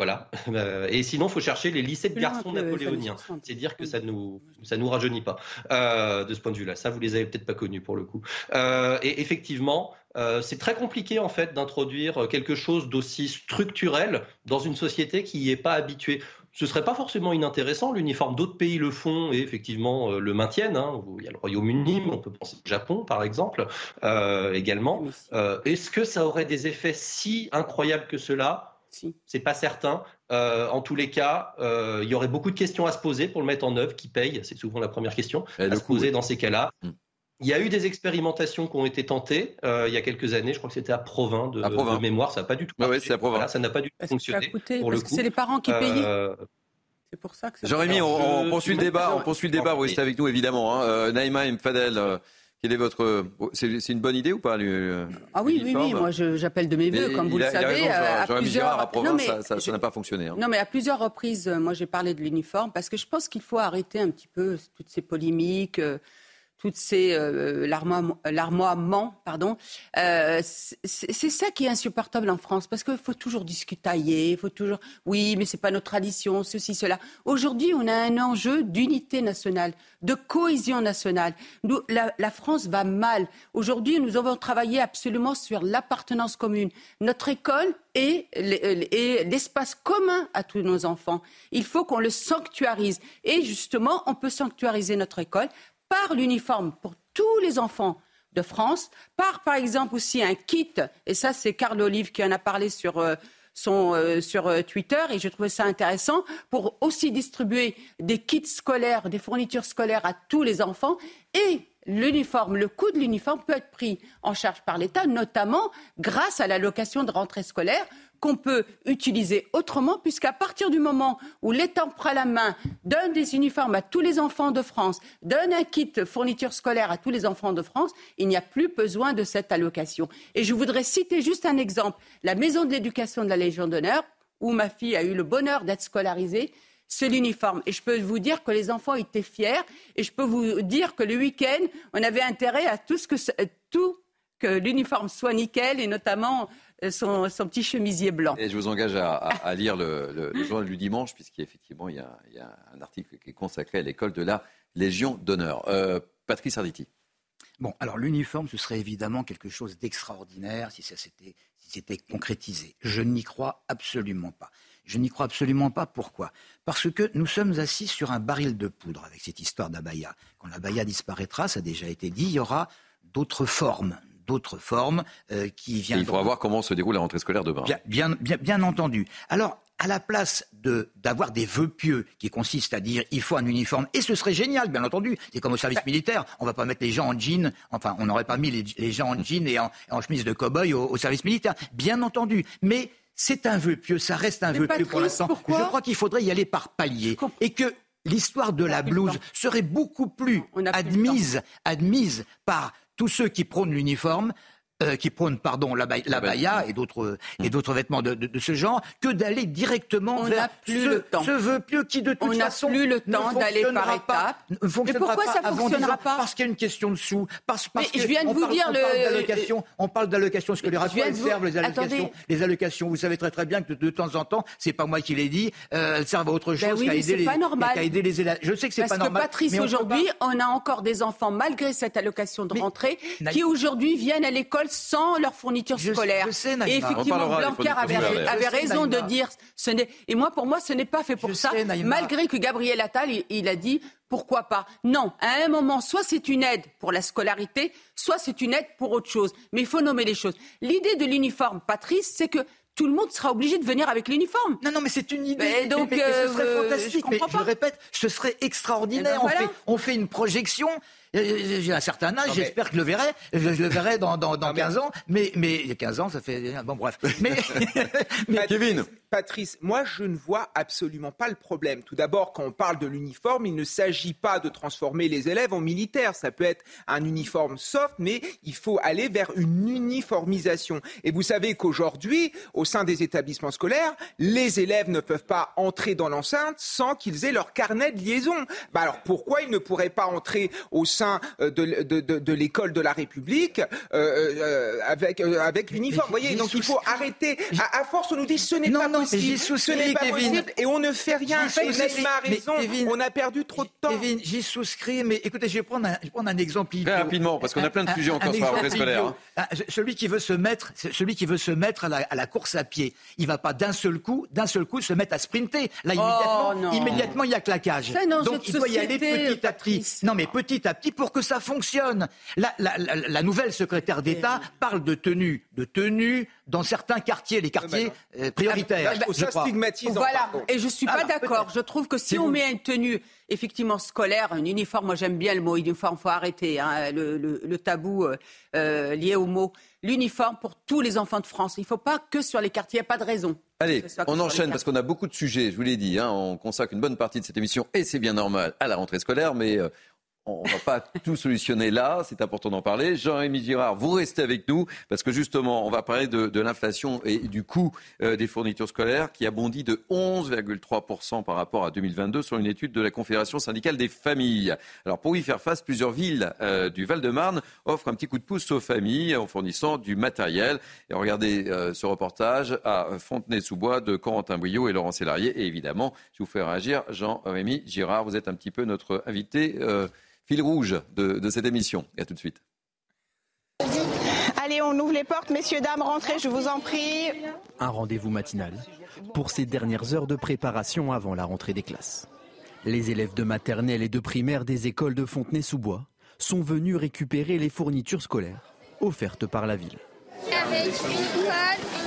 voilà. Euh, et sinon, il faut chercher les lycées de garçons napoléoniens. C'est dire que ça nous ça nous rajeunit pas euh, de ce point de vue-là. Ça, vous les avez peut-être pas connus pour le coup. Euh, et effectivement, c'est très compliqué en fait d'introduire quelque chose d'aussi structurel dans une société qui n'y est pas habituée. Ce serait pas forcément inintéressant. L'uniforme d'autres pays le font et effectivement le maintiennent. Hein. Il y a le Royaume-Uni, on peut penser au Japon par exemple également. Est-ce que ça aurait des effets si incroyables que cela c'est pas certain. Euh, en tous les cas, euh, il y aurait beaucoup de questions à se poser pour le mettre en œuvre. Qui paye? C'est souvent la première question à se poser dans ces cas-là. Mm. Il y a eu des expérimentations qui ont été tentées euh, il y a quelques années. Je crois que c'était à Provins de, mémoire. Ça n'a pas du tout. ça n'a pas du tout fonctionné. pour le coup. C'est les parents qui payaient? C'est pour ça que. Jérémy, on, on, poursuit le débat. On poursuit le débat. Vous restez avec nous évidemment. Hein. Naïma et Mfadel quelle est votre, c'est une bonne idée ou pas Ah oui, oui, oui. Moi, j'appelle de mes voeux, comme vous le savez. à plusieurs... à ça n'a pas fonctionné. Hein. Non, mais à plusieurs reprises, euh, moi, j'ai parlé de l'uniforme parce que je pense qu'il faut arrêter un petit peu toutes ces polémiques. Toutes ces euh, larmoiements, pardon. Euh, c'est ça qui est insupportable en France, parce qu'il faut toujours discuter, il faut toujours, oui, mais c'est pas notre tradition, ceci, cela. Aujourd'hui, on a un enjeu d'unité nationale, de cohésion nationale. La, la France va mal. Aujourd'hui, nous avons travaillé absolument sur l'appartenance commune. Notre école est l'espace commun à tous nos enfants. Il faut qu'on le sanctuarise. Et justement, on peut sanctuariser notre école par l'uniforme pour tous les enfants de France, par par exemple aussi un kit, et ça c'est Carl Olive qui en a parlé sur, euh, euh, euh, Twitter, et je trouvais ça intéressant, pour aussi distribuer des kits scolaires, des fournitures scolaires à tous les enfants, et l'uniforme, le coût de l'uniforme peut être pris en charge par l'État, notamment grâce à l'allocation de rentrée scolaire qu'on peut utiliser autrement, puisqu'à partir du moment où l'État prend la main, donne des uniformes à tous les enfants de France, donne un kit fourniture scolaire à tous les enfants de France, il n'y a plus besoin de cette allocation. Et je voudrais citer juste un exemple. La maison de l'éducation de la Légion d'honneur, où ma fille a eu le bonheur d'être scolarisée, c'est l'uniforme. Et je peux vous dire que les enfants étaient fiers. Et je peux vous dire que le week-end, on avait intérêt à tout ce que, tout que l'uniforme soit nickel et notamment son, petit chemisier blanc. Et je vous engage à, lire le, journal du dimanche, puisqu'effectivement, il, il, y a un article qui est consacré à l'école de la Légion d'honneur. Euh, Patrice Arditi. Bon, alors l'uniforme, ce serait évidemment quelque chose d'extraordinaire si ça s'était si concrétisé. Je n'y crois absolument pas. Je n'y crois absolument pas. Pourquoi? Parce que nous sommes assis sur un baril de poudre avec cette histoire d'Abaya. Quand l'Abaya disparaîtra, ça a déjà été dit, il y aura d'autres formes, d'autres formes euh, qui viennent. Il faudra voir comment se déroule la rentrée scolaire demain. Bien, bien, bien, entendu. Alors, à la place de d'avoir des vœux pieux qui consistent à dire il faut un uniforme et ce serait génial bien entendu c'est comme au service militaire on va pas mettre les gens en jean enfin on n'aurait pas mis les, gens en jean et en, chemise de cow-boy au, service militaire bien entendu mais c'est un vœu pieux ça reste un vœu pieux pour l'instant. je crois qu'il faudrait y aller par paliers et que l'histoire de la blouse serait beaucoup plus admise, admise par tous ceux qui prônent l'uniforme euh, qui prônent pardon la, la baya et d'autres et hmm. d'autres vêtements de, de, ce genre que d'aller directement vers plus ce, le temps. ce vœu pieux qui de toute on façon plus le temps d'aller par étapes. Mais pourquoi ça ne fonctionnera pas Parce qu'il y a une question de sous. Parce, parce je viens de vous dire le. On parle d'allocation scolaire. À quoi elles servent les allocations Les allocations, vous savez très très bien que de, temps en temps, c'est pas moi qui l'ai dit, euh, elles servent à autre ben chose qu'à aider, les, aider les élèves. Je sais que c'est pas normal. Parce que Patrice, aujourd'hui, on a encore des enfants malgré cette allocation de rentrée qui aujourd'hui viennent à l'école sans leur fourniture scolaire. et effectivement, Blanquer avait, raison de dire ce n'est. Et moi, pour moi, ce n'est pas fait pour ça. malgré que Gabriel Attal, il, a dit pourquoi pas Non, à un moment, soit c'est une aide pour la scolarité, soit c'est une aide pour autre chose. Mais il faut nommer les choses. L'idée de l'uniforme, Patrice, c'est que tout le monde sera obligé de venir avec l'uniforme. Non, non, mais c'est une idée. donc, ce serait euh, fantastique. Je mais je le répète, ce serait extraordinaire. Eh ben on, fait, une projection j'ai un certain âge, j'espère que je le verrai, je, le verrai dans, dans, dans 15 ans, mais, mais 15 ans, ça fait... Bon, bref. Mais, mais Kevin Patrice, moi, je ne vois absolument pas le problème. Tout d'abord, quand on parle de l'uniforme, il ne s'agit pas de transformer les élèves en militaires. Ça peut être un uniforme soft, mais il faut aller vers une uniformisation. Et vous savez qu'aujourd'hui, au sein des établissements scolaires, les élèves ne peuvent pas entrer dans l'enceinte sans qu'ils aient leur carnet de liaison. Bah alors pourquoi ils ne pourraient pas entrer au sein euh, de, de, de, l'école de la République euh, euh, avec, avec l'uniforme. Vous voyez, donc il faut arrêter. À, force, on nous dit ce n'est pas possible. Ce n'est pas possible. Et on ne fait rien. a raison. on a perdu trop de temps. Kevin, j'y souscris, mais écoutez, je vais prendre un, je vais prendre un exemple. Très rapidement, parce qu'on a plein de sujets encore sur la rentrée scolaire. Hein. Celui qui veut se mettre, celui qui veut se mettre à la, à la course à pied, il va pas d'un seul coup, d'un seul coup se mettre à sprinter. Là, immédiatement, oh, immédiatement, il y a claquage. Donc, il doit y aller petit à petit. Non, mais petit à petit pour que ça fonctionne. La, nouvelle secrétaire d'État parle de tenue, de tenue dans certains quartiers, les quartiers euh, prioritaires. Ah, je ça Voilà, et je suis pas d'accord. Je trouve que si on met une tenue effectivement scolaire, un uniforme, moi j'aime bien le mot uniforme, faut arrêter hein, le, tabou euh, euh, lié au mot. L'uniforme pour tous les enfants de France. Il ne faut pas que sur les quartiers, il n'y a pas de raison. Allez, on enchaîne parce qu'on a beaucoup de sujets, je vous l'ai dit, hein, on consacre une bonne partie de cette émission, et c'est bien normal, à la rentrée scolaire, mais on ne va pas tout solutionner là, c'est important d'en parler. Jean-Rémy Girard, vous restez avec nous parce que justement, on va parler de, l'inflation et du coût euh, des fournitures scolaires qui a bondi de 11,3% par rapport à 2022 sur une étude de la Confédération syndicale des familles. Alors pour y faire face, plusieurs villes euh, du Val-de-Marne offrent un petit coup de pouce aux familles en fournissant du matériel. Et regardez euh, ce reportage à Fontenay-sous-Bois de Corentin Bouillot et Laurent Sélarié. Et évidemment, je vous fais réagir, Jean-Rémy Girard, vous êtes un petit peu notre invité fil rouge de, cette émission. Et à tout de suite. Allez, on ouvre les portes, messieurs, dames, rentrez, je vous en prie. Un rendez-vous matinal pour ces dernières heures de préparation avant la rentrée des classes. Les élèves de maternelle et de primaire des écoles de Fontenay-sous-Bois sont venus récupérer les fournitures scolaires offertes par la ville. Avec une colle,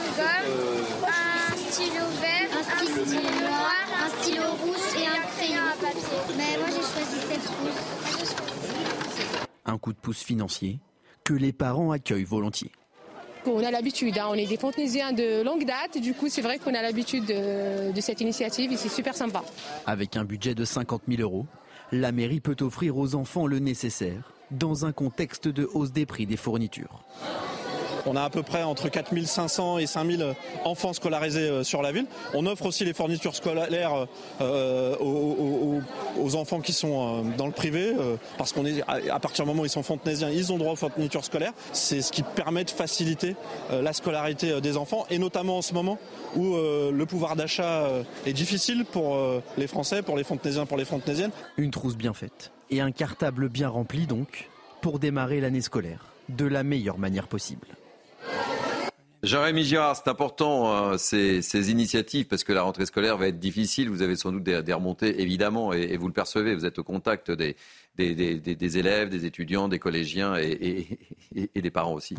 Un coup de pouce financier que les parents accueillent volontiers. On a l'habitude, hein. on est des Fontenaisiens de longue date, du coup c'est vrai qu'on a l'habitude de, cette initiative et c'est super sympa. Avec un budget de 50 000 euros, la mairie peut offrir aux enfants le nécessaire dans un contexte de hausse des prix des fournitures. On a à peu près entre 4500 et 5000 enfants scolarisés euh, sur la ville. On offre aussi les fournitures scolaires euh, aux, enfants qui sont euh, dans le privé, parce qu'on est à partir du moment où ils sont fontenaisiens, ils ont droit aux fournitures scolaires. C'est ce qui permet de faciliter la scolarité des enfants, et notamment en ce moment où le pouvoir d'achat est difficile pour les Français, pour les fontenaisiens, pour les fontenaisiennes. Une trousse bien faite et un cartable bien rempli donc pour démarrer l'année scolaire de la meilleure manière possible. Jérémy Girard, c'est important euh, ces, initiatives parce que la rentrée scolaire va être difficile. Vous avez sans doute des, remontées, évidemment, et, vous le percevez. Vous êtes au contact des, des, élèves, des étudiants, des collégiens et des parents aussi.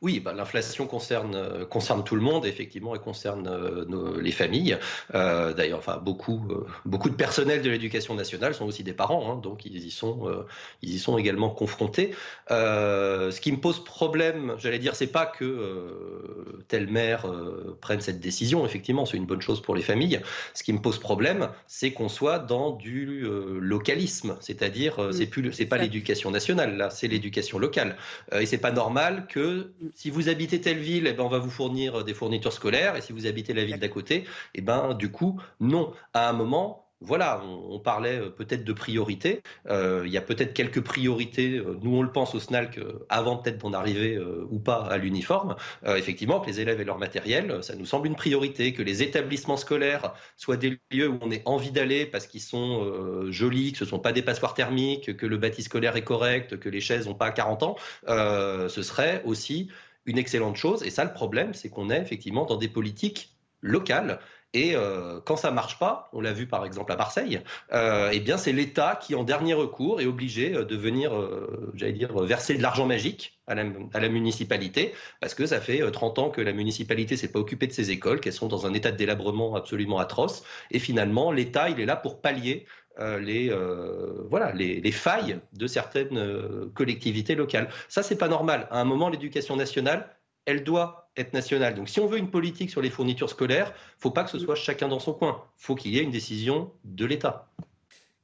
Oui, bah, l'inflation concerne, euh, concerne tout le monde, effectivement, et concerne euh, les familles. Euh, d'ailleurs, enfin, beaucoup, beaucoup de personnel de l'éducation nationale sont aussi des parents, hein, donc ils y, sont, ils y sont également confrontés. ce qui me pose problème, j'allais dire, c'est pas que telle mère prenne cette décision, effectivement, c'est une bonne chose pour les familles. Ce qui me pose problème, c'est qu'on soit dans du localisme, c'est-à-dire, c'est plus, c'est pas l'éducation nationale, là, c'est l'éducation locale. et c'est pas normal que si vous habitez telle ville, eh ben, on va vous fournir des fournitures scolaires, et si vous habitez la ville d'à côté, eh ben, du coup, non. À un moment, voilà, on, parlait euh, peut-être de priorité. Euh, il y a peut-être quelques priorités. Euh, nous, on le pense au SNALC avant peut-être d'en arriver ou pas à l'uniforme. effectivement, que les élèves aient leur matériel, ça nous semble une priorité. Que les établissements scolaires soient des lieux où on ait envie d'aller parce qu'ils sont jolis, que ce ne sont pas des passoires thermiques, que le bâti scolaire est correct, que les chaises n'ont pas 40 ans. ce serait aussi une excellente chose. Et ça, le problème, c'est qu'on est effectivement dans des politiques locales. Et euh, quand ça marche pas, on l'a vu par exemple à Marseille, euh, eh bien c'est l'État qui en dernier recours est obligé euh, de venir, j'allais dire, verser de l'argent magique à la, municipalité, parce que ça fait 30 ans que la municipalité s'est pas occupée de ces écoles, qu'elles sont dans un état de délabrement absolument atroce, et finalement l'État il est là pour pallier les, voilà, les, failles de certaines collectivités locales. Ça, c'est pas normal. À un moment, l'éducation nationale, elle doit être nationale. Donc si on veut une politique sur les fournitures scolaires, il ne faut pas que ce soit chacun dans son coin. Il faut qu'il y ait une décision de l'État.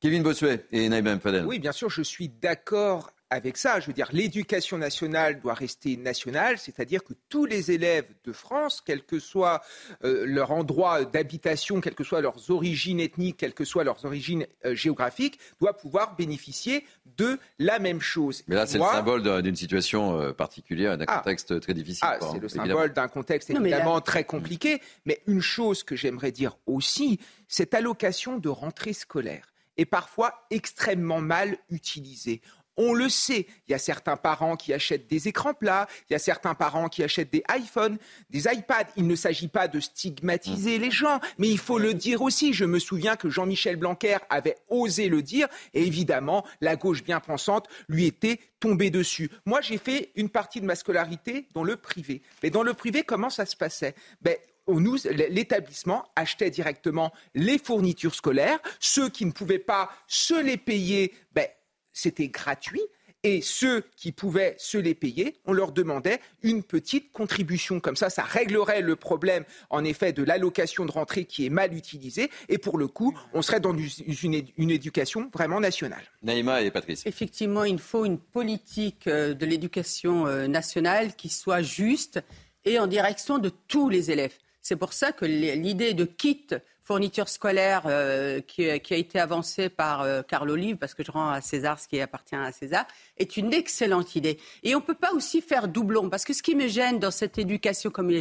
Kevin Bossuet et Naïm Fadel. Oui, bien sûr, je suis d'accord avec ça. Je veux dire, l'éducation nationale doit rester nationale, c'est-à-dire que tous les élèves de France, quel que soit euh, leur endroit d'habitation, quelles que soient leurs origines ethniques, quelles que soient leurs origines euh, géographiques, doivent pouvoir bénéficier de la même chose. Mais là, c'est le symbole d'une situation euh, particulière, d'un ah. contexte très difficile. Ah, c'est le symbole d'un contexte évidemment très compliqué. Mais une chose que j'aimerais dire aussi, cette allocation de rentrée scolaire est parfois extrêmement mal utilisée. On le sait, il y a certains parents qui achètent des écrans plats, il y a certains parents qui achètent des iPhones, des iPads. Il ne s'agit pas de stigmatiser les gens, mais il faut le dire aussi. Je me souviens que Jean-Michel Blanquer avait osé le dire, et évidemment, la gauche bien pensante lui était tombée dessus. Moi, j'ai fait une partie de ma scolarité dans le privé. Mais dans le privé, comment ça se passait? Ben, l'établissement achetait directement les fournitures scolaires. Ceux qui ne pouvaient pas se les payer, ben, c'était gratuit. Et ceux qui pouvaient se les payer, on leur demandait une petite contribution. Comme ça, ça réglerait le problème, en effet, de l'allocation de rentrée qui est mal utilisée. Et pour le coup, on serait dans une, une éducation vraiment nationale. Naïma et Patrice. Effectivement, il faut une politique euh, de l'éducation euh, nationale qui soit juste et en direction de tous les élèves. C'est pour ça que l'idée de kit fourniture scolaire euh, qui, a été avancée par euh, Carl Olive, parce que je rends à César ce qui appartient à César, est une excellente idée. Et on ne peut pas aussi faire doublon, parce que ce qui me gêne dans cette éducation, comme,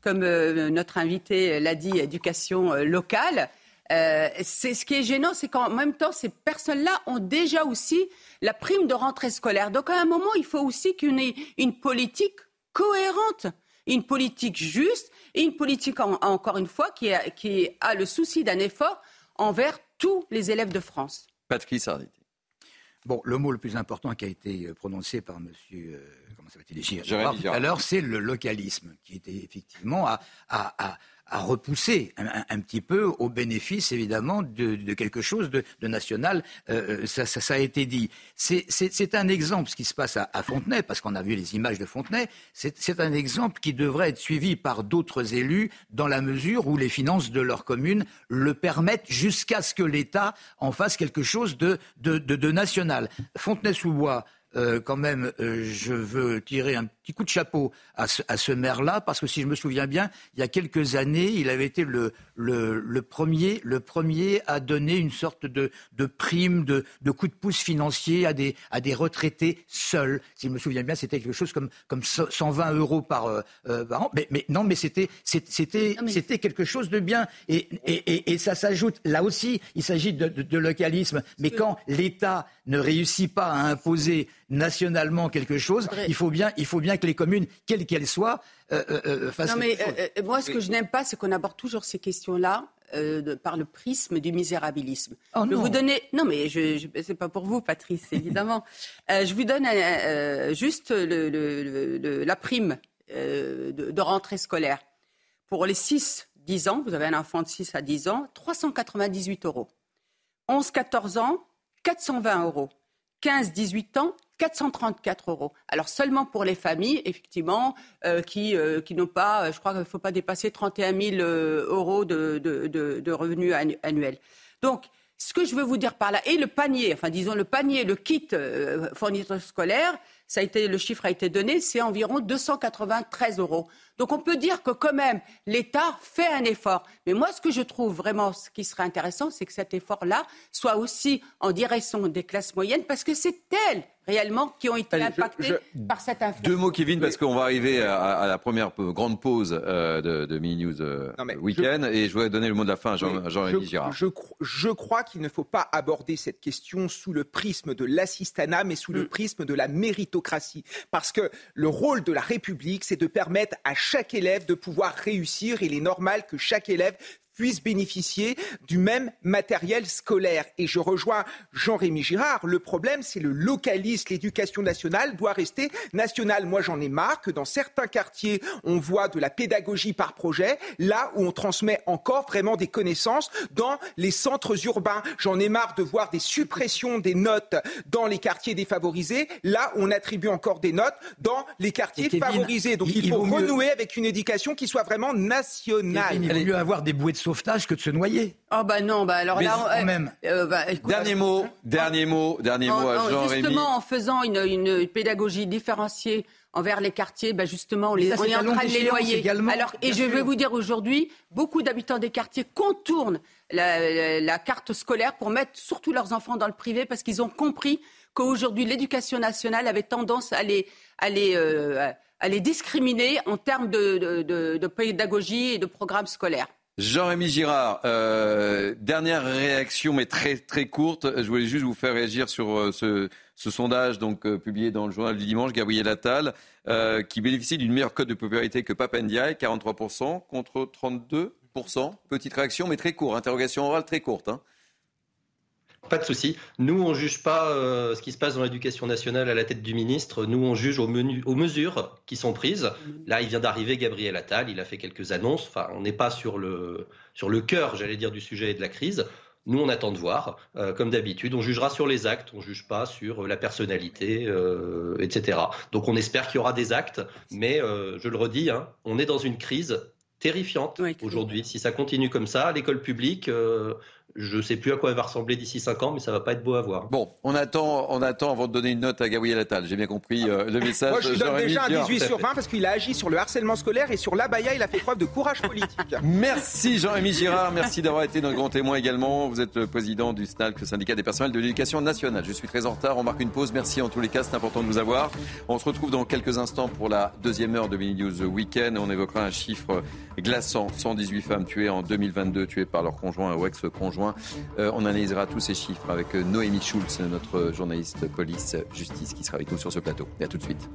comme euh, notre invité l'a dit, éducation locale, c'est ce qui est gênant, c'est qu'en même temps, ces personnes-là ont déjà aussi la prime de rentrée scolaire. Donc à un moment, il faut aussi qu'il y ait une politique cohérente une politique juste et une politique, encore une fois, qui a, qui a le souci d'un effort envers tous les élèves de France. Patrick Sarditi. Bon, le mot le plus important qui a été euh, prononcé par Monsieur, euh, comment ça va-t-il, Alors, c'est le localisme, qui était effectivement à, à à repousser un, petit peu au bénéfice évidemment de, quelque chose de, national. Euh, euh, ça, ça, a été dit. C'est un exemple ce qui se passe à, Fontenay, parce qu'on a vu les images de Fontenay. C'est un exemple qui devrait être suivi par d'autres élus dans la mesure où les finances de leur commune le permettent jusqu'à ce que l'État en fasse quelque chose de, de national. Fontenay-sous-Bois euh, quand même, euh, je veux tirer un petit coup de chapeau à ce, maire-là, parce que si je me souviens bien, il y a quelques années, il avait été le, le, premier, le premier à donner une sorte de, de prime, de, de, coup de pouce financier à des, à des retraités seuls. Si je me souviens bien, c'était quelque chose comme, comme 120 euros par, euh, par an. Mais, mais, non, mais c'était, c'était, c'était quelque chose de bien. Et, et, et, ça s'ajoute, là aussi, il s'agit de, de localisme. Mais quand l'État ne réussit pas à imposer nationalement quelque chose, il faut bien, il faut bien que les communes, quelles qu'elles soient, euh, euh, euh fassent. Non mais euh, moi, ce que je n'aime pas, c'est qu'on aborde toujours ces questions-là. par le prisme du misérabilisme. Oh, je non. vous donner, non mais je, je c'est pas pour vous, Patrice, évidemment. je vous donne juste le, la prime de, de, rentrée scolaire pour les 6-10 ans. Vous avez un enfant de 6 à 10 ans, 398 euros. 11-14 ans, 420 euros. 15-18 ans, 434 euros. Alors seulement pour les familles, effectivement, euh, qui, euh, qui n'ont pas, euh, je crois qu'il ne faut pas dépasser 31 000 euros de, de, de, revenus annuels. Donc, ce que je veux vous dire par là, et le panier, enfin disons le panier, le kit fourniture scolaire, ça a été, le chiffre a été donné, c'est environ 293 euros. Donc on peut dire que quand même l'État fait un effort. Mais moi, ce que je trouve vraiment, ce qui serait intéressant, c'est que cet effort-là soit aussi en direction des classes moyennes, parce que c'est elles réellement qui ont été impactées par cette inflation. Deux mots, Kevin, parce qu'on va arriver à, la première grande pause euh, de, de Mini News euh, Week-end, et je voudrais donner le mot de la fin à Jean-Rémy Girard. Je, je, crois qu'il ne faut pas aborder cette question sous le prisme de l'assistanat, mais sous le mm. prisme de la méritocratie, parce que le rôle de la République, c'est de permettre à chaque élève de pouvoir réussir. Il est normal que chaque élève puissent bénéficier du même matériel scolaire. Et je rejoins Jean-Rémy Girard. Le problème, c'est le localisme. L'éducation nationale doit rester nationale. Moi, j'en ai marre que dans certains quartiers, on voit de la pédagogie par projet, là où on transmet encore vraiment des connaissances dans les centres urbains. J'en ai marre de voir des suppressions des notes dans les quartiers défavorisés, là où on attribue encore des notes dans les quartiers favorisés. Donc il, faut renouer avec une éducation qui soit vraiment nationale. il vaut mieux avoir des bouées de sauvetage que de se noyer. Oh bah non, bah alors là, même. Euh, bah, dernier mot, dernier mot, dernier mot à Jean Rémy. Justement, en faisant une, une, pédagogie différenciée envers les quartiers, bah justement, on, les, on est en train de les noyer. alors, et je veux vous dire aujourd'hui, beaucoup d'habitants des quartiers contournent la, la, carte scolaire pour mettre surtout leurs enfants dans le privé parce qu'ils ont compris qu'aujourd'hui l'éducation nationale avait tendance à les, à les, euh, à les discriminer en termes de, de, de, de pédagogie et de programmes scolaires. Jean-Rémy Girard, euh, dernière réaction, mais très très courte. Je voulais juste vous faire réagir sur euh, ce, sondage donc euh, publié dans le journal du dimanche, Gabriel Attal, qui bénéficie d'une meilleure cote de popularité que Papendiaï, 43% contre 32%. Petite réaction, mais très courte. Interrogation orale très courte. Hein. Pas de souci. Nous, on juge pas euh, ce qui se passe dans l'éducation nationale à la tête du ministre. Nous, on juge aux, aux mesures qui sont prises. Là, il vient d'arriver Gabriel Attal. Il a fait quelques annonces. Enfin, on n'est pas sur le, sur le cœur, j'allais dire, du sujet et de la crise. Nous, on attend de voir. comme d'habitude, on jugera sur les actes, on ne juge pas sur la personnalité, etc. Donc on espère qu'il y aura des actes, mais je le redis, hein, on est dans une crise terrifiante aujourd'hui. Si ça continue comme ça, l'école publique, je ne sais plus à quoi elle va ressembler d'ici 5 ans, mais ça va pas être beau à voir. Bon, on attend, on attend avant de donner une note à Gabriel Attal. J'ai bien compris euh, le message. Moi, je lui donne déjà un 18 sur 20 parce qu'il a agi sur le harcèlement scolaire et sur l'abaya, il a fait preuve de courage politique. merci Jean-Rémy Girard, merci d'avoir été notre grand témoin également. Vous êtes le président du SNALC, le syndicat des personnels de l'éducation nationale. Je suis très en retard, on marque une pause. Merci en tous les cas, c'est important de vous avoir. On se retrouve dans quelques instants pour la deuxième heure de Mini News Weekend. On évoquera un chiffre glaçant 118 femmes tuées en 2022, tuées par leur conjoint ou ex-conjoint. Euh, on analysera tous ces chiffres avec euh, Noémie Schulz, notre journaliste police-justice qui sera avec nous sur ce plateau. Et à tout de suite.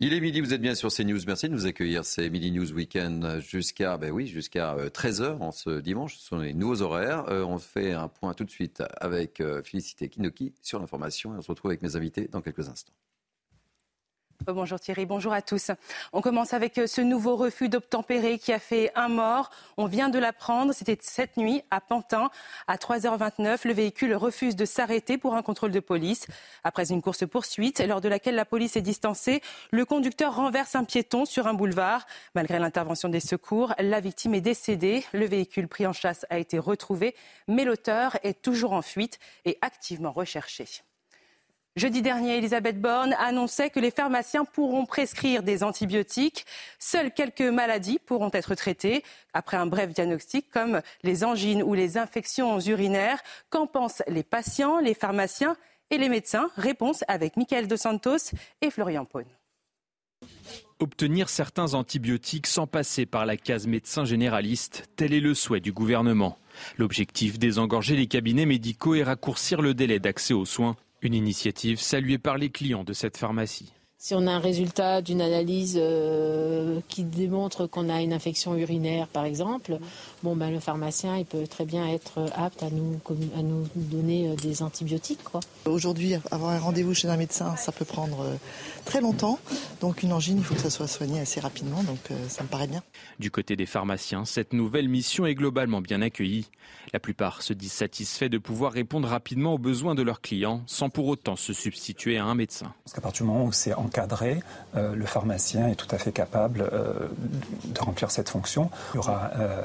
Il est midi, vous êtes bien sur CNews. Merci de nous accueillir. C'est Midi News Weekend jusqu'à ben jusqu'à 13h euh, en ce dimanche. Ce sont les nouveaux horaires. on fait un point tout de suite avec Félicité Kinoki sur l'information on se retrouve avec mes invités dans quelques instants. Bonjour Thierry, bonjour à tous. On commence avec euh, ce nouveau refus d'obtempérer qui a fait un mort. On vient de l'apprendre, c'était cette nuit à Pantin. À 3h29, le véhicule refuse de s'arrêter pour un contrôle de police. Après une course-poursuite, lors de laquelle la police est distancée, le conducteur renverse un piéton sur un boulevard. Malgré l'intervention des secours, la victime est décédée. Le véhicule pris en chasse a été retrouvé, mais l'auteur est toujours en fuite et activement recherché. Jeudi dernier, Elisabeth Borne annonçait que les pharmaciens pourront prescrire des antibiotiques. Seules quelques maladies pourront être traitées après un bref diagnostic comme les angines ou les infections urinaires. Qu'en pensent les patients, les pharmaciens et les médecins? Réponse avec Michael Dos Santos et Florian Paune. Obtenir certains antibiotiques sans passer par la case médecin généraliste, tel est le souhait du gouvernement. L'objectif, désengorger les cabinets médicaux et raccourcir le délai d'accès aux soins une initiative saluée par les clients de cette pharmacie. Si on a un résultat d'une analyse euh, qui démontre qu'on a une infection urinaire, par exemple, bon, ben, le pharmacien il peut très bien être apte à nous, à nous donner euh, des antibiotiques. Aujourd'hui, avoir un rendez-vous chez un médecin, ça peut prendre euh, très longtemps. Donc une angine, il faut que ça soit soigné assez rapidement. Donc ça me paraît bien. Du côté des pharmaciens, cette nouvelle mission est globalement bien accueillie. La plupart se disent satisfaits de pouvoir répondre rapidement aux besoins de leurs clients sans pour autant se substituer à un médecin. Parce qu'à partir du moment où c'est encadré, euh, le pharmacien est tout à fait capable euh, de remplir cette fonction. Il y aura euh,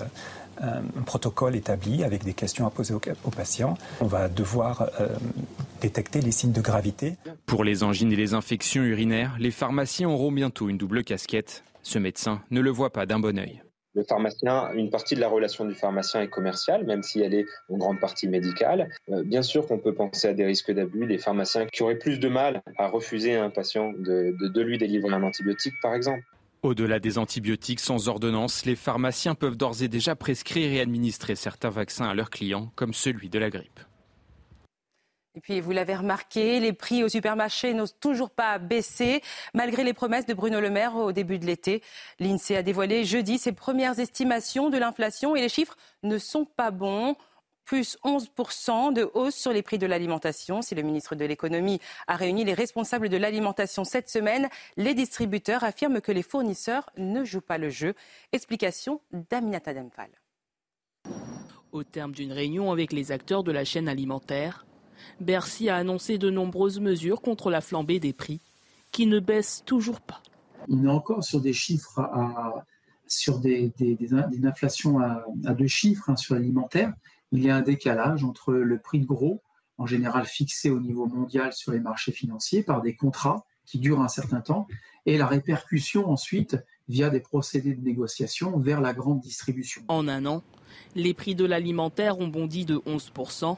un protocole établi avec des questions à poser aux, patients. On va devoir détecter les signes de gravité. Pour les angines et les infections urinaires, les pharmaciens auront bientôt une double casquette. Ce médecin ne le voit pas d'un bon œil. Le pharmacien, une partie de la relation du pharmacien est commerciale, même si elle est en grande partie médicale. Euh, bien sûr qu'on peut penser à des risques d'abus, des pharmaciens qui auraient plus de mal à refuser à un patient de, de lui délivrer un antibiotique, par exemple. Au-delà des antibiotiques sans ordonnance, les pharmaciens peuvent d'ores et déjà prescrire et administrer certains vaccins à leurs clients, comme celui de la grippe. Et puis, vous l'avez remarqué, les prix au supermarché n'osent toujours pas baisser, malgré les promesses de Bruno Le Maire au début de l'été. L'INSEE a dévoilé jeudi ses premières estimations de l'inflation et les chiffres ne sont pas bons plus 11% de hausse sur les prix de l'alimentation. Si le ministre de l'économie a réuni les responsables de l'alimentation cette semaine, les distributeurs affirment que les fournisseurs ne jouent pas le jeu. Explication d'Aminata Demphal. Au terme d'une réunion avec les acteurs de la chaîne alimentaire, Bercy a annoncé de nombreuses mesures contre la flambée des prix, qui ne baissent toujours pas. On est encore sur des chiffres, sur des, inflations à, deux chiffres hein, sur l'alimentaire. Il y a un décalage entre le prix de gros, en général fixé au niveau mondial sur les marchés financiers par des contrats qui durent un certain temps, et la répercussion ensuite via des procédés de négociation vers la grande distribution. En un an, les prix de l'alimentaire ont bondi de 11%,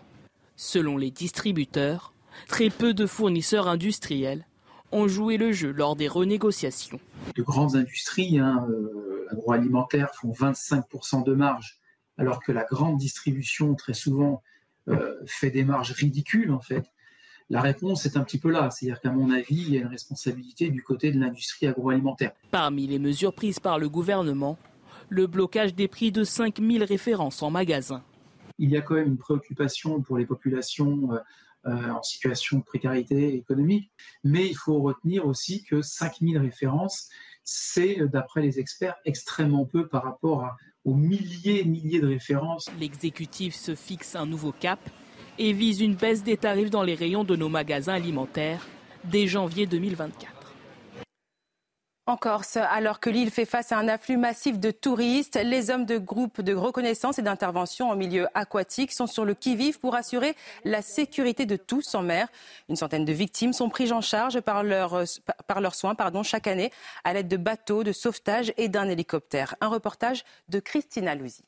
Selon les distributeurs, très peu de fournisseurs industriels ont joué le jeu lors des renégociations. De grandes industries hein, euh, agroalimentaires font 25% de marge, alors que la grande distribution, très souvent, euh, fait des marges ridicules, en fait. La réponse est un petit peu là, c'est-à-dire qu'à mon avis, il y a une responsabilité du côté de l'industrie agroalimentaire. Parmi les mesures prises par le gouvernement, le blocage des prix de 5000 références en magasin il y a quand même une préoccupation pour les populations euh, euh, en situation de précarité économique, mais il faut retenir aussi que 5000 références, c'est, d'après les experts, extrêmement peu par rapport aux milliers et milliers de références. L'exécutif se fixe un nouveau cap et vise une baisse des tarifs dans les rayons de nos magasins alimentaires dès janvier 2024. En Corse, alors que l'île fait face à un afflux massif de touristes, les hommes de groupes de reconnaissance et d'intervention en milieu aquatique sont sur le qui-vive pour assurer la sécurité de tous en mer. Une centaine de victimes sont prises en charge par, leur, par leurs soins chaque année à l'aide de bateaux, de sauvetage et d'un hélicoptère. Un reportage de Christina Louzy.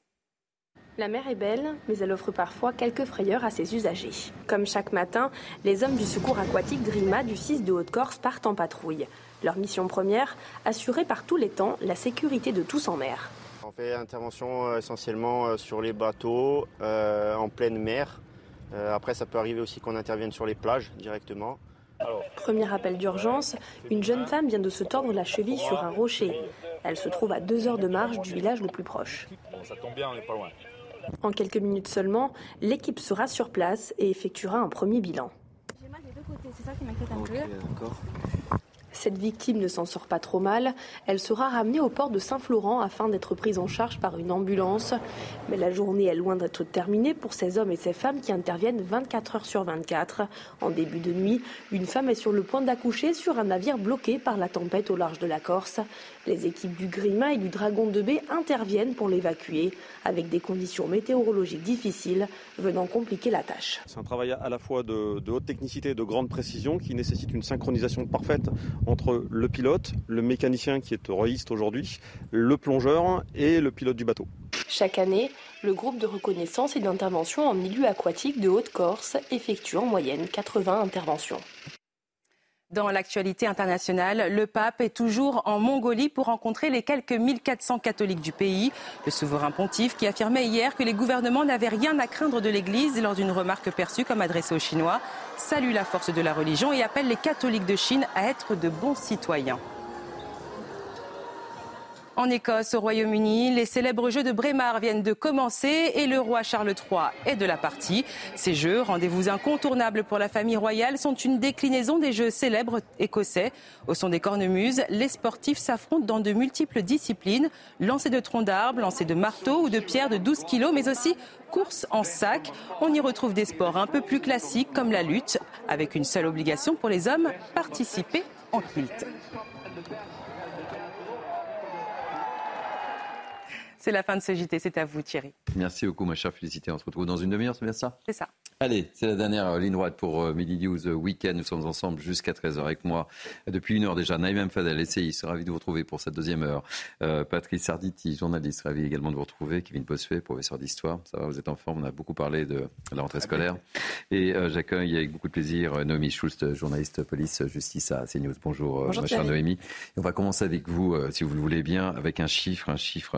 La mer est belle, mais elle offre parfois quelques frayeurs à ses usagers. Comme chaque matin, les hommes du secours aquatique Grima du 6 de Haute-Corse partent en patrouille. Leur mission première, assurer par tous les temps la sécurité de tous en mer. On fait intervention euh, essentiellement euh, sur les bateaux, euh, en pleine mer. après, ça peut arriver aussi qu'on intervienne sur les plages directement. Premier appel d'urgence, une jeune femme vient de se tordre la cheville sur un rocher. Elle se trouve à deux heures de marche du village le plus proche. ça tombe bien, on n'est pas loin. En quelques minutes seulement, l'équipe sera sur place et effectuera un premier bilan. J'ai mal des deux côtés, c'est ça qui m'inquiète un peu. Cette victime ne s'en sort pas trop mal. Elle sera ramenée au port de Saint-Florent afin d'être prise en charge par une ambulance. Mais la journée est loin d'être terminée pour ces hommes et ces femmes qui interviennent 24 heures sur 24. En début de nuit, une femme est sur le point d'accoucher sur un navire bloqué par la tempête au large de la Corse. Les équipes du Grima et du Dragon de Baie interviennent pour l'évacuer, avec des conditions météorologiques difficiles venant compliquer la tâche. C'est un travail à la fois de, de haute technicité et de grande précision qui nécessite une synchronisation parfaite entre le pilote, le mécanicien qui est rôliste aujourd'hui, le plongeur et le pilote du bateau. Chaque année, le groupe de reconnaissance et d'intervention en milieu aquatique de Haute-Corse effectue en moyenne 80 interventions. Dans l'actualité internationale, le pape est toujours en Mongolie pour rencontrer les quelques 1400 catholiques du pays. Le souverain pontife qui affirmait hier que les gouvernements n'avaient rien à craindre de l'Église lors d'une remarque perçue comme adressée aux Chinois, salue la force de la religion et appelle les catholiques de Chine à être de bons citoyens. En Écosse, au Royaume-Uni, les célèbres Jeux de Brémar viennent de commencer et le roi Charles III est de la partie. Ces Jeux, rendez-vous incontournables pour la famille royale, sont une déclinaison des Jeux célèbres écossais. Au son des cornemuses, les sportifs s'affrontent dans de multiples disciplines, lancer de troncs d'arbres, lancer de marteaux ou de pierres de 12 kilos, mais aussi course en sac. On y retrouve des sports un peu plus classiques comme la lutte, avec une seule obligation pour les hommes, participer en kilt. C'est la fin de ce JT. C'est à vous, Thierry. Merci beaucoup, ma chère Félicité. On se retrouve dans une demi-heure, c'est bien ça? C'est ça. Allez, c'est la dernière ligne droite pour euh, Midi News euh, Weekend. Nous sommes ensemble jusqu'à 13h avec moi. Depuis une heure déjà, Naïm Fadel, essayiste, ravi de vous retrouver pour cette deuxième heure. Euh, Patrice Sarditi, journaliste, ravi également de vous retrouver. Kevin Bossuet, professeur d'histoire. Ça va, vous êtes en forme. On a beaucoup parlé de la rentrée scolaire. Et j'accueille avec beaucoup de plaisir Noémie Schulst, journaliste police justice à CNews. Bonjour, Bonjour ma chère Noémie. Et on va commencer avec vous, si vous le voulez bien, avec un chiffre, un chiffre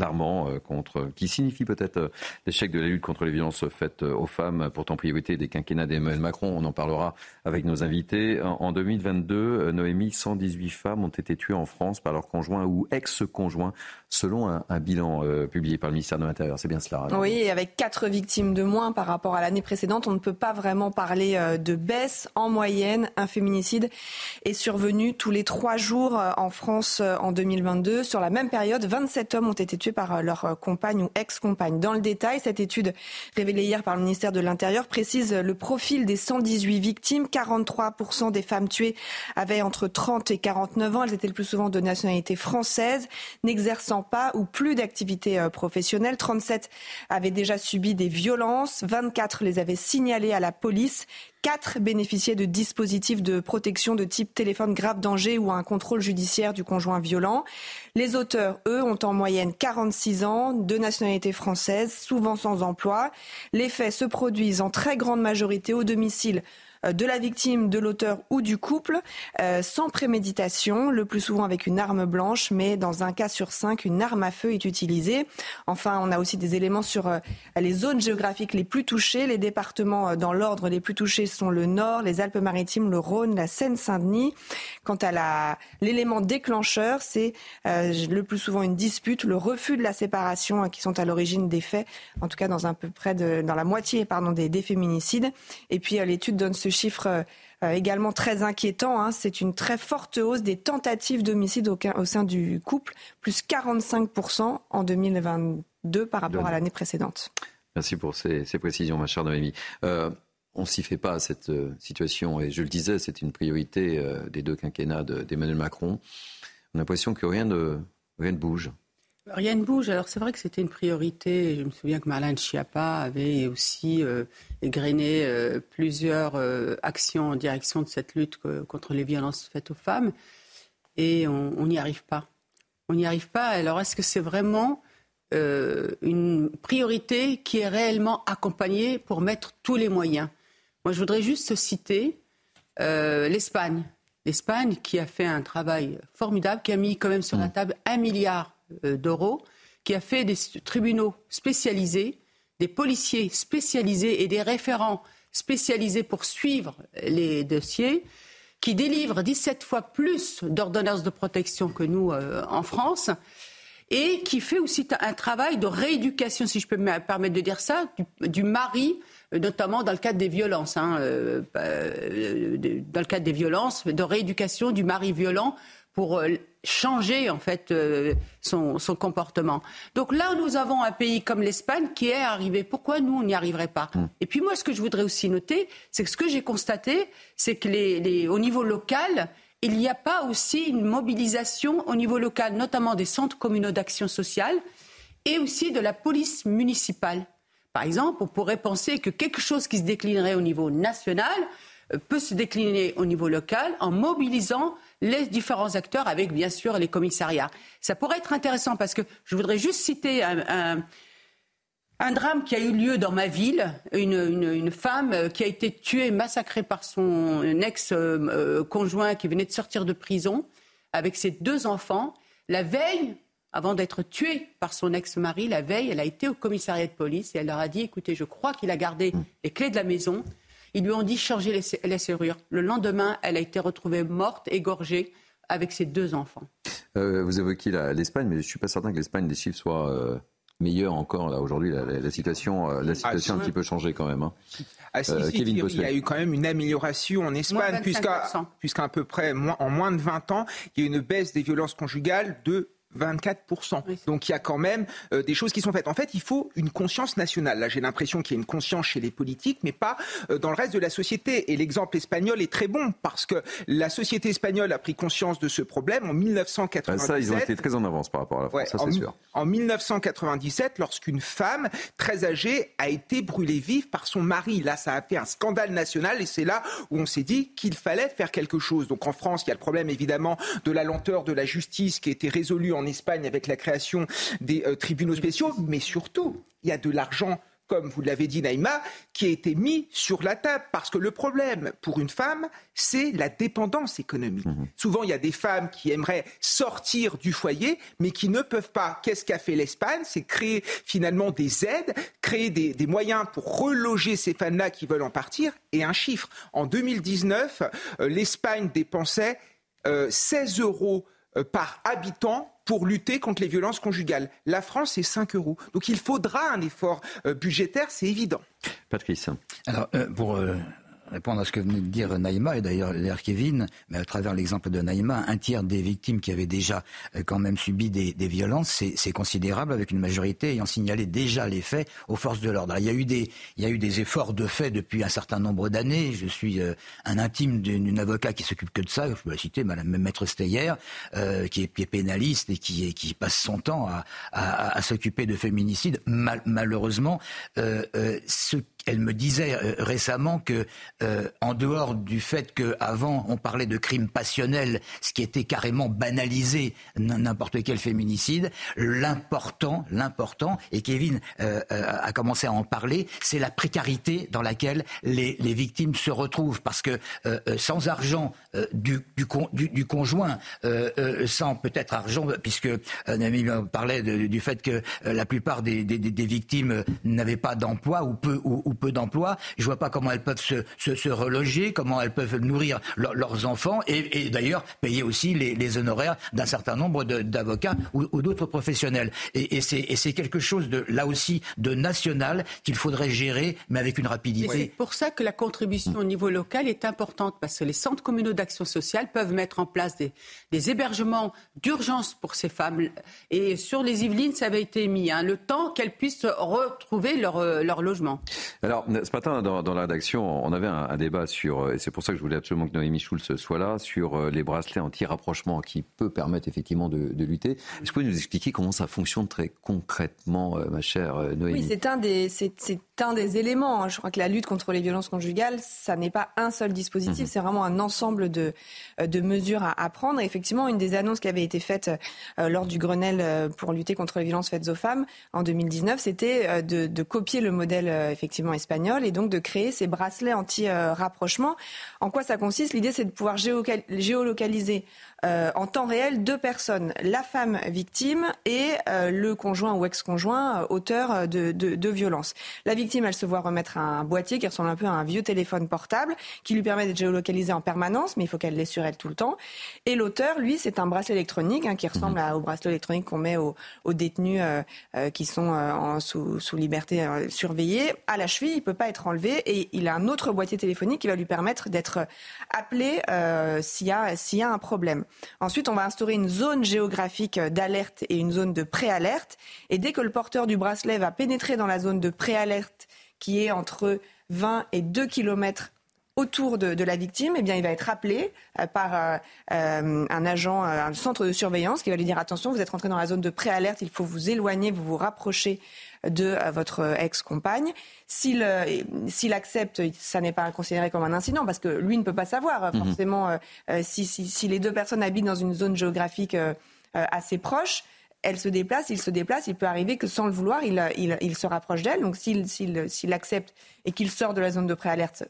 alarmant contre, qui signifie peut-être l'échec de la lutte contre les violences faites aux femmes, pourtant priorité des quinquennat d'Emmanuel Macron. On en parlera avec nos invités. En 2022, euh, Noémie, 118 femmes ont été tuées en France par leur conjoint ou ex-conjoint, selon un, bilan euh, publié par le ministère de l'Intérieur. C'est bien cela. Oui, et avec quatre victimes de moins par rapport à l'année précédente, on ne peut pas vraiment parler euh, de baisse. En moyenne, un féminicide est survenu tous les trois jours en France en 2022. Sur la même période, 27 hommes ont été tués par leur compagne ou ex-compagne. Dans le détail, cette étude révélée hier par le ministère de l'Intérieur précise le profil des 118 victimes. 43% des femmes tuées avaient entre 30 et 49 ans. Elles étaient le plus souvent de nationalité française, n'exerçant pas ou plus d'activité euh, professionnelle. 37 avaient déjà subi des violences. 24 les avaient signalées à la police. 4 bénéficiaient de dispositifs de protection de type téléphone grave danger ou un contrôle judiciaire du conjoint violent. Les auteurs, eux, ont en moyenne 46 ans, de nationalité française, souvent sans emploi. Les faits se produisent en très grande majorité au domicile de la victime, de l'auteur ou du couple, euh, sans préméditation, le plus souvent avec une arme blanche, mais dans un cas sur cinq, une arme à feu est utilisée. Enfin, on a aussi des éléments sur euh, les zones géographiques les plus touchées. Les départements dans l'ordre les plus touchés sont le Nord, les Alpes-Maritimes, le Rhône, la Seine-Saint-Denis. Quant à l'élément déclencheur, c'est le plus souvent une dispute, le refus de la séparation qui sont à l'origine des faits, en tout cas dans un peu près dans la moitié des, des féminicides. Et puis l'étude donne ce chiffre également très inquiétant. Hein. C'est une très forte hausse des tentatives d'homicide au, sein du couple, plus 45% en 2022 par rapport à l'année précédente. Merci pour ces, précisions, ma chère Noémie. Euh, on s'y fait pas à cette euh, situation, et je le disais, c'est une priorité euh, des deux quinquennats d'Emmanuel Macron. On a l'impression que rien ne, rien ne bouge. Rien ne bouge. Alors c'est vrai que c'était une priorité. Je me souviens que Marlène Schiappa avait aussi euh, égrené plusieurs actions en direction de cette lutte contre les violences faites aux femmes. Et on n'y arrive pas. On n'y arrive pas. Alors est-ce que c'est vraiment euh, une priorité qui est réellement accompagnée pour mettre tous les moyens? Moi, je voudrais juste citer euh, l'Espagne. L'Espagne qui a fait un travail formidable, qui a mis quand même sur la mm. table un milliard euh, d'euros, qui a fait des tribunaux spécialisés, des policiers spécialisés et des référents spécialisés pour suivre les dossiers, qui délivre 17 fois plus d'ordonnances de protection que nous en France et qui fait aussi un travail de rééducation, si je peux me permettre de dire ça, du, mari, euh, notamment dans le cadre des violences, hein, euh, euh, dans le cadre des violences, de rééducation du mari violent pour changer en fait son, comportement. Donc là, nous avons un pays comme l'Espagne qui est arrivé. Pourquoi nous, on n'y arriverait pas mmh. Et puis moi, ce que je voudrais aussi noter, c'est que ce que j'ai constaté, c'est que les, au niveau local, il n'y a pas aussi une mobilisation au niveau local, notamment des centres communaux d'action sociale et aussi de la police municipale. Par exemple, on pourrait penser que quelque chose qui se déclinerait au niveau national euh, peut se décliner au niveau local en mobilisant les différents acteurs avec bien sûr les commissariats. Ça pourrait être intéressant parce que je voudrais juste citer un, un drame qui a eu lieu dans ma ville, une, femme euh, qui a été tuée, massacrée par son ex-conjoint qui venait de sortir de prison avec ses deux enfants. La veille, avant d'être tuée par son ex-mari, la veille, elle a été au commissariat de police et elle leur a dit, écoutez, je crois qu'il a gardé mm. les clés de la maison. Ils lui ont dit changer les, serrures. Le lendemain, elle a été retrouvée morte, égorgée, avec ses deux enfants. Euh, vous évoquez l'Espagne, mais je ne suis pas certain que l'Espagne, les chiffres soient... Euh, meilleur encore là aujourd'hui. La, situation, la situation euh, a un petit peu changé quand même. Hein. Ah, euh, il y a eu quand même une amélioration en Espagne, puisqu'à peu près en moins de 20 ans, il y a eu une baisse des violences conjugales de 24%. Donc il y a quand même euh, des choses qui sont faites. En fait, il faut une conscience nationale. Là, j'ai l'impression qu'il y a une conscience chez les politiques, mais pas euh, dans le reste de la société. Et l'exemple espagnol est très bon parce que la société espagnole a pris conscience de ce problème en 1997. Ben ça, ils ont été très en avance par rapport à la France, ça c'est sûr. En 1997, lorsqu'une femme très âgée a été brûlée vive par son mari. Là, ça a fait un scandale national et c'est là où on s'est dit qu'il fallait faire quelque chose. Donc en France, il y a le problème évidemment de la lenteur de la justice qui a été résolue en Espagne avec la création des euh, tribunaux spéciaux, mais surtout, il y a de l'argent comme vous l'avez dit Naïma, qui a été mis sur la table. Parce que le problème pour une femme, c'est la dépendance économique. Mhm. Souvent, il y a des femmes qui aimeraient sortir du foyer, mais qui ne peuvent pas. Qu'est-ce qu'a fait l'Espagne? C'est créer finalement des aides, créer des, moyens pour reloger ces femmes-là qui veulent en partir. Et un chiffre, en 2019, euh, l'Espagne dépensait 16 euh, euros par habitant pour lutter contre les violences conjugales. La France, c'est 5 euros. Donc il faudra un effort euh, budgétaire, c'est évident. Patrice. Alors, euh, pour répondre à ce que venait de dire Naïma, et d'ailleurs Kevin, mais à travers l'exemple de Naïma, un tiers des victimes qui avaient déjà euh, quand même subi des, violences, c'est considérable, avec une majorité ayant signalé déjà les faits aux forces de l'ordre. Il y a eu des, il y a eu des efforts de fait depuis un certain nombre d'années. Je suis euh, un intime d'une avocat qui s'occupe que de ça. Je peux la citer, Madame Maître Steyer, euh, qui, est, pénaliste et qui, qui passe son temps à, à, à s'occuper de féminicide. Mal, malheureusement, euh, euh, ce elle me disait euh, récemment que, euh, en dehors du fait qu'avant on parlait de crimes passionnels, ce qui était carrément banalisé, n'importe quel féminicide, l'important, l'important, et Kevin euh, a commencé à en parler, c'est la précarité dans laquelle les, victimes se retrouvent, parce que sans argent du, du, conjoint, sans peut-être argent, puisque un ami parlait du fait que la plupart des, victimes n'avaient pas d'emploi ou peu ou, ou peu d'emplois. Je vois pas comment elles peuvent se, se, reloger, comment elles peuvent nourrir leurs enfants et, d'ailleurs payer aussi les, honoraires d'un certain nombre d'avocats ou, d'autres professionnels. Et, et c'est quelque chose de là aussi de national qu'il faudrait gérer, mais avec une rapidité. C'est pour ça que la contribution au niveau local est importante parce que les centres communaux d'action sociale peuvent mettre en place des, des hébergements d'urgence pour ces femmes. Et sur les Yvelines, ça avait été mis hein, le temps qu'elles puissent retrouver leur, euh, leur logement. Alors, ce matin, dans, dans la rédaction, on avait un, débat sur, euh, et c'est pour ça que je voulais absolument que Noémie Schulz soit là, sur euh, les bracelets anti-rapprochement qui peut permettre effectivement de, de lutter. Est-ce que vous pouvez nous expliquer comment ça fonctionne très concrètement, ma chère Noémie? Oui, c'est un, des, c'est, un des éléments. Hein. Je crois que la lutte contre les violences conjugales, ça n'est pas un seul dispositif, mhm. c'est vraiment un ensemble de, de mesures à, à prendre. Et effectivement, une des annonces qui avait été faite lors du Grenelle pour lutter contre les violences faites aux femmes en 2019, c'était de, de copier le modèle effectivement espagnol et donc de créer ces bracelets anti-rapprochement. En quoi ça consiste? L'idée, c'est de pouvoir géolocaliser euh, en temps réel deux personnes, la femme victime et euh, le conjoint ou ex-conjoint euh, auteur de, de, de violences. La victime, elle se voit remettre un boîtier qui ressemble un peu à un vieux téléphone portable qui lui permet d'être géolocalisé en permanence, mais il faut qu'elle l'ait sur elle tout le temps. Et l'auteur, lui, c'est un bracelet électronique hein, qui ressemble mhm. à, au bracelet électronique qu'on met aux, aux détenus qui sont en, sous, sous, liberté surveillée. À la cheville, il peut pas être enlevé et il a un autre boîtier téléphonique qui va lui permettre d'être appelé s'il y, y a un problème. Ensuite, on va instaurer une zone géographique d'alerte et une zone de préalerte. Et dès que le porteur du bracelet va pénétrer dans la zone de préalerte, qui est entre 20 et 2 km autour de, la victime, eh bien, il va être appelé euh, par euh, euh, un agent, un centre de surveillance qui va lui dire attention, vous êtes rentré dans la zone de préalerte, il faut vous éloigner, vous vous rapprocher de votre ex-compagne. S'il s'il accepte, ça n'est pas considéré comme un incident parce que lui ne peut pas savoir mhm. forcément si, si, les deux personnes habitent dans une zone géographique assez proche elle se déplace, il se déplace, il peut arriver que sans le vouloir, il, il, il se rapproche d'elle. Donc s'il accepte et qu'il sort de la zone de préalerte,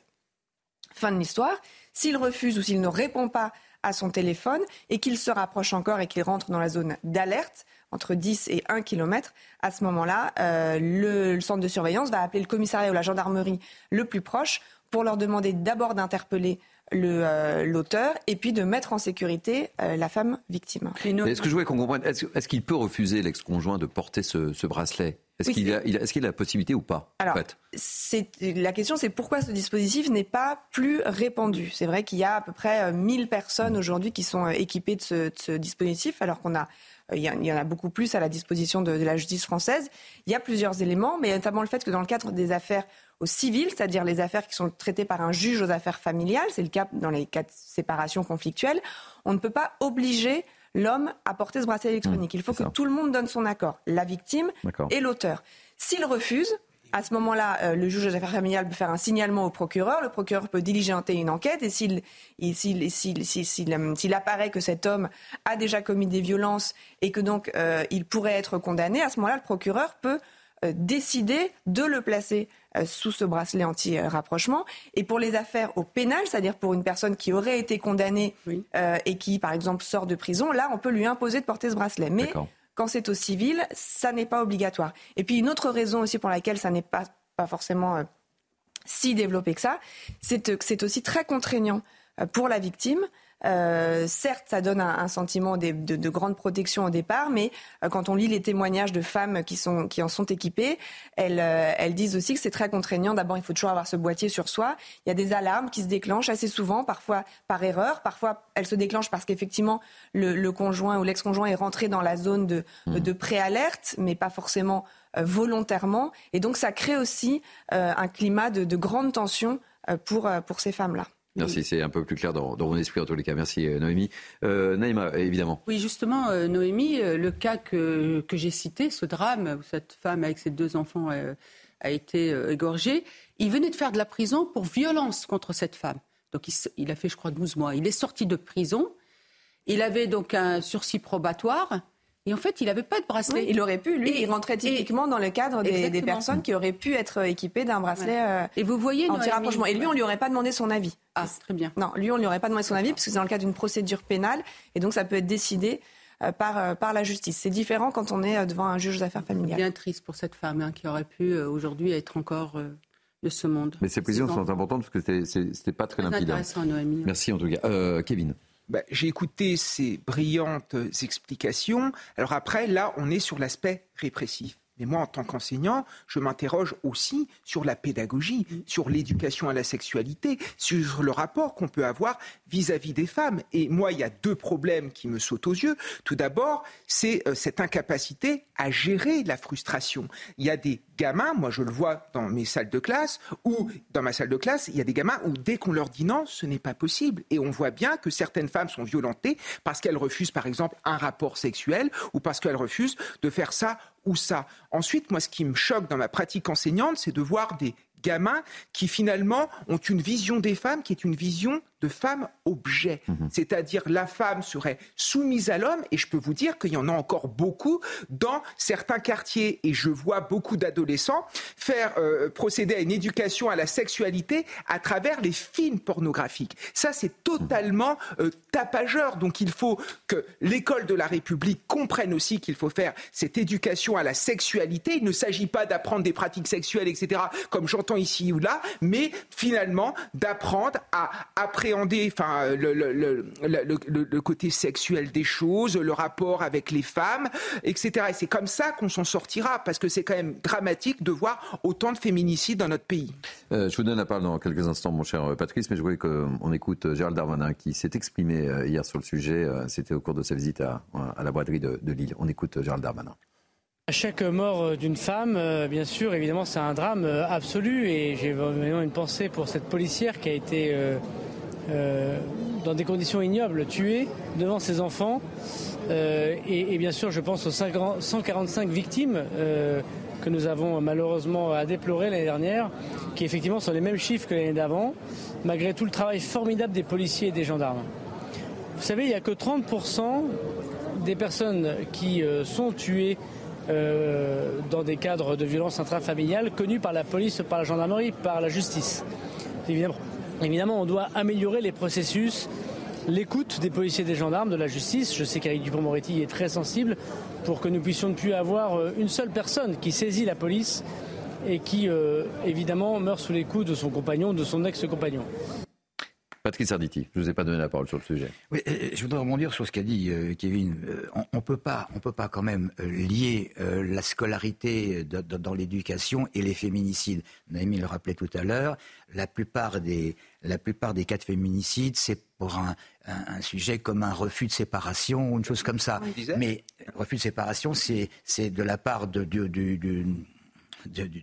Fin de l'histoire. S'il refuse ou s'il ne répond pas à son téléphone et qu'il se rapproche encore et qu'il rentre dans la zone d'alerte, entre 10 et 1 km, à ce moment-là, euh, le, centre de surveillance va appeler le commissariat ou la gendarmerie le plus proche pour leur demander d'abord d'interpeller euh, l'auteur et puis de mettre en sécurité euh, la femme victime. Est-ce que je voulais qu'on comprenne, est-ce qu'il peut refuser l'ex-conjoint de porter ce bracelet? Est-ce qu'il a, a, la possibilité ou pas Alors, la question, c'est pourquoi ce dispositif n'est pas plus répandu? C'est vrai qu'il y a à peu près 1000 euh, personnes aujourd'hui qui sont équipées de ce, dispositif, alors qu'on a il y, en a beaucoup plus à la disposition de, la justice française. Il y a plusieurs éléments, mais notamment le fait que dans le cadre des affaires au civil, c'est-à-dire les affaires qui sont traitées par un juge aux affaires familiales, c'est le cas dans les cas de séparation conflictuelle, on ne peut pas obliger l'homme a porté ce bracelet électronique. Mmh, Il faut que tout le monde donne son accord, la victime et l'auteur. S'il refuse, à ce moment-là, euh, le juge des affaires familiales peut faire un signalement au procureur. Le procureur peut diligenter une enquête et s'il, s'il, apparaît que cet homme a déjà commis des violences et que donc euh, il pourrait être condamné, à ce moment-là, le procureur peut euh, décider de le placer euh, sous ce bracelet anti-rapprochement. Et pour les affaires au pénal, c'est-à-dire pour une personne qui aurait été condamnée euh, et qui, par exemple, sort de prison, là, on peut lui imposer de porter ce bracelet. Mais quand c'est au civil, ça n'est pas obligatoire. Et puis une autre raison aussi pour laquelle ça n'est pas, pas forcément si développé que ça, c'est que c'est aussi très contraignant pour la victime. Euh, certes, ça donne un, sentiment de, de, grande protection au départ, mais euh, quand on lit les témoignages de femmes qui, sont, qui en sont équipées, elles, euh, elles disent aussi que c'est très contraignant. D'abord, il faut toujours avoir ce boîtier sur soi. Il y a des alarmes qui se déclenchent assez souvent, parfois par erreur, parfois elles se déclenchent parce qu'effectivement le, conjoint ou l'ex-conjoint est rentré dans la zone de, mmh. de préalerte, mais pas forcément volontairement. Et donc, ça crée aussi un climat de, de grande tension pour, pour ces femmes-là. Merci, c'est un peu plus clair dans, mon esprit en tous les cas. Merci euh, Noémie. Euh, Naïma, évidemment. Oui, justement, euh, Noémie, le cas que, que j'ai cité, ce drame où cette femme avec ses deux enfants a été égorgée, il venait de faire de la prison pour violence contre cette femme. Donc il, il a fait, je crois, 12 mois. Il est sorti de prison. Il avait donc un sursis probatoire. Et en fait, il n'avait pas de bracelet. il aurait pu, lui, il rentrait typiquement dans le cadre des, personnes qui auraient pu être équipées d'un bracelet euh, et vous voyez, anti-rapprochement. Et lui, on ne lui aurait pas demandé son avis. Ah, très bien. Non, lui, on ne lui aurait pas demandé son avis, parce que c'est dans le cadre d'une procédure pénale, et donc ça peut être décidé euh, par, euh, par la justice. C'est différent quand on est devant un juge d'affaires familiales. Bien triste pour cette femme hein, qui aurait pu aujourd'hui être encore de ce monde. Mais ces précisions sont importantes parce que c'était pas très, limpide. Hein. Merci en tout cas. Euh, Kevin. Bah, j'ai écouté ces brillantes explications. Alors après, là, on est sur l'aspect répressif. Mais moi, en tant qu'enseignant, je m'interroge aussi sur la pédagogie, sur l'éducation à la sexualité, sur le rapport qu'on peut avoir vis-à-vis des femmes. Et moi, il y a deux problèmes qui me sautent aux yeux. Tout d'abord, c'est euh, cette incapacité à gérer la frustration. Il y a des gamins, moi je le vois dans mes salles de classe, ou dans ma salle de classe, il y a des gamins où dès qu'on leur dit non, ce n'est pas possible. Et on voit bien que certaines femmes sont violentées parce qu'elles refusent par exemple un rapport sexuel ou parce qu'elles refusent de faire ça ou ça. Ensuite, moi ce qui me choque dans ma pratique enseignante, c'est de voir des gamins qui finalement ont une vision des femmes qui est une vision de femme objet. Mhm. C'est-à-dire la femme serait soumise à l'homme et je peux vous dire qu'il y en a encore beaucoup dans certains quartiers et je vois beaucoup d'adolescents faire euh, procéder à une éducation à la sexualité à travers les films pornographiques. Ça c'est totalement euh, tapageur. Donc il faut que l'école de la République comprenne aussi qu'il faut faire cette éducation à la sexualité. Il ne s'agit pas d'apprendre des pratiques sexuelles, etc., comme j'entends ici ou là, mais finalement d'apprendre à appréhender enfin, le, côté sexuel des choses, le rapport avec les femmes, etc. Et c'est comme ça qu'on s'en sortira, parce que c'est quand même dramatique de voir autant de féminicides dans notre pays. Euh, je vous donne la parole dans quelques instants, mon cher Patrice, mais je voulais qu'on écoute Gérald Darmanin qui s'est exprimé euh, hier sur le sujet. Euh, c'était au cours de sa visite à, à la braderie de, de Lille. On écoute Gérald Darmanin. Chaque mort d'une femme, bien sûr, évidemment, c'est un drame absolu et j'ai vraiment une pensée pour cette policière qui a été euh, dans des conditions ignobles, tué devant ses enfants. Euh, et, bien sûr, je pense aux 145 victimes euh, que nous avons malheureusement à déplorer l'année dernière, qui effectivement sont les mêmes chiffres que l'année d'avant, malgré tout le travail formidable des policiers et des gendarmes. Vous savez, il n'y a que 30% des personnes qui sont tuées dans des cadres de violence intrafamiliale connus par la police, par la gendarmerie, par la justice. Évidemment, Évidemment, on doit améliorer les processus, l'écoute des policiers des gendarmes, de la justice. Je sais qu'Éric Dupont-Moretti est très sensible pour que nous puissions ne plus avoir euh, une seule personne qui saisit la police et qui, euh, évidemment, meurt sous les coups de son compagnon, de son ex-compagnon. Patrice Arditi, je ne vous ai pas donné la parole sur le sujet. Oui, euh, je voudrais rebondir sur ce qu'a dit Kevin. on ne peut pas, on peut pas quand même lier la scolarité dans l'éducation et les féminicides. Naomi le rappelait tout à l'heure. La plupart des la plupart des cas de féminicide, c'est pour un, sujet comme un refus de séparation ou une chose comme ça. Mais refus de séparation, c'est de la part de, de,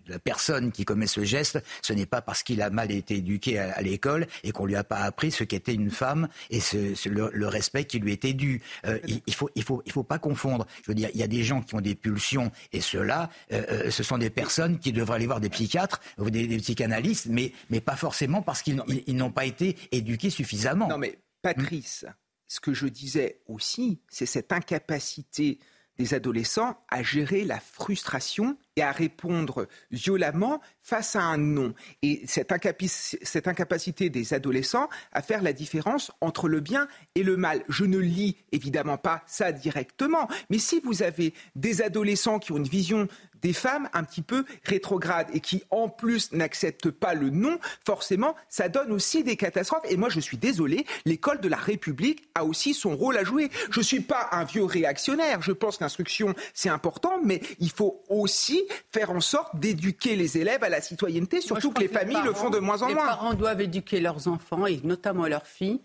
la personne qui commet ce geste, ce n'est pas parce qu'il a mal été éduqué à, l'école et qu'on lui a pas appris ce qu'était une femme et ce, le, respect qui lui était dû. Euh, il, faut, il faut, il faut pas confondre. Je veux dire, il y a des gens qui ont des pulsions et ceux-là, euh, euh, ce sont des personnes qui devraient aller voir des psychiatres ou des, psychanalystes, mais, mais pas forcément parce qu'ils n'ont pas été éduqués suffisamment. Non, mais Patrice, ce que je disais aussi, c'est cette incapacité des adolescents à gérer la frustration et à répondre violemment face à un non. Et cette, incapacité des adolescents à faire la différence entre le bien et le mal. Je ne lis évidemment pas ça directement, mais si vous avez des adolescents qui ont une vision des femmes un petit peu rétrogrades et qui en plus n'acceptent pas le non, forcément, ça donne aussi des catastrophes. Et moi, je suis désolé, l'école de la République a aussi son rôle à jouer. Je ne suis pas un vieux réactionnaire. Je pense qu'instruction, c'est important, mais il faut aussi faire en sorte d'éduquer les élèves à la citoyenneté, surtout que les familles le font de moins en moins. Les parents doivent éduquer leurs enfants, et notamment leurs filles,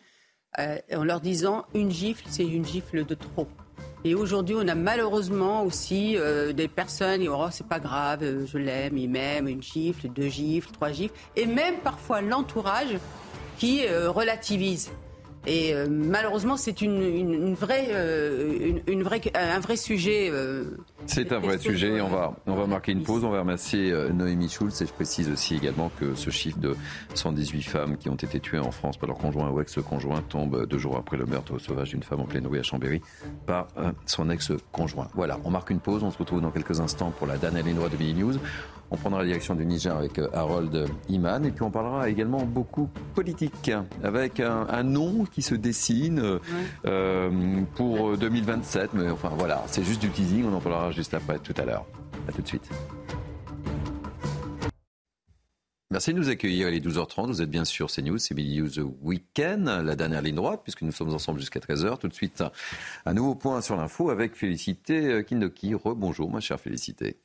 euh, en leur disant une gifle, c'est une gifle de trop. Et aujourd'hui, on a malheureusement aussi euh, des personnes, et oh, c'est pas grave, euh, je l'aime, il m'aime, une gifle, deux gifles, trois gifles, et même parfois l'entourage qui relativise. Et malheureusement, c'est une, une, vraie, une, vraie, un vrai sujet. Euh, c'est un vrai sujet. On va, on va marquer une pause. On va remercier Noémie Schulz. Et je précise aussi également que ce chiffre de 118 femmes qui ont été tuées en France par leur conjoint ou ex-conjoint tombe deux jours après le meurtre sauvage d'une femme en pleine rue à Chambéry par son ex-conjoint. Voilà, on marque une pause. On se retrouve dans quelques instants pour la Dan Lénois de Billy News. On prendra la direction du Niger avec euh, Harold Iman et puis on parlera également beaucoup politique avec un, nom qui se dessine euh, euh, pour 2027. Mais enfin voilà, c'est juste du teasing, on en parlera juste après, tout à l'heure. A tout de suite. Merci de nous accueillir. Il est 12h30. Vous êtes bien sûr CNews, c'est News Weekend, la dernière ligne droite, puisque nous sommes ensemble jusqu'à 13h. Tout de suite, un nouveau point sur l'info avec Félicité Kindoki. Rebonjour, ma chère Félicité.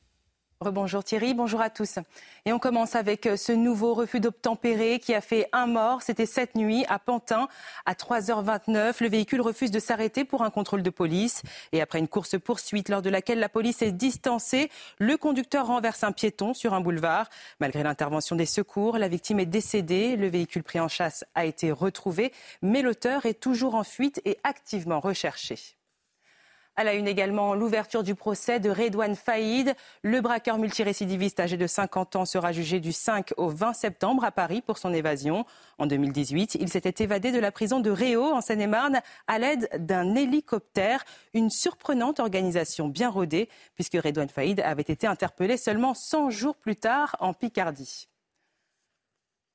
Rebonjour Thierry, bonjour à tous. Et on commence avec euh, ce nouveau refus d'obtempérer qui a fait un mort. C'était cette nuit à Pantin à 3h29. Le véhicule refuse de s'arrêter pour un contrôle de police. Et après une course-poursuite lors de laquelle la police est distancée, le conducteur renverse un piéton sur un boulevard. Malgré l'intervention des secours, la victime est décédée. Le véhicule pris en chasse a été retrouvé, mais l'auteur est toujours en fuite et activement recherché. À la une également, l'ouverture du procès de Redouane Faïd. Le braqueur multirécidiviste âgé de 50 ans sera jugé du 5 au 20 septembre à Paris pour son évasion. En 2018, il s'était évadé de la prison de Réau en Seine-et-Marne à l'aide d'un hélicoptère. Une surprenante organisation bien rodée puisque Redouane Faïd avait été interpellé seulement 100 jours plus tard en Picardie.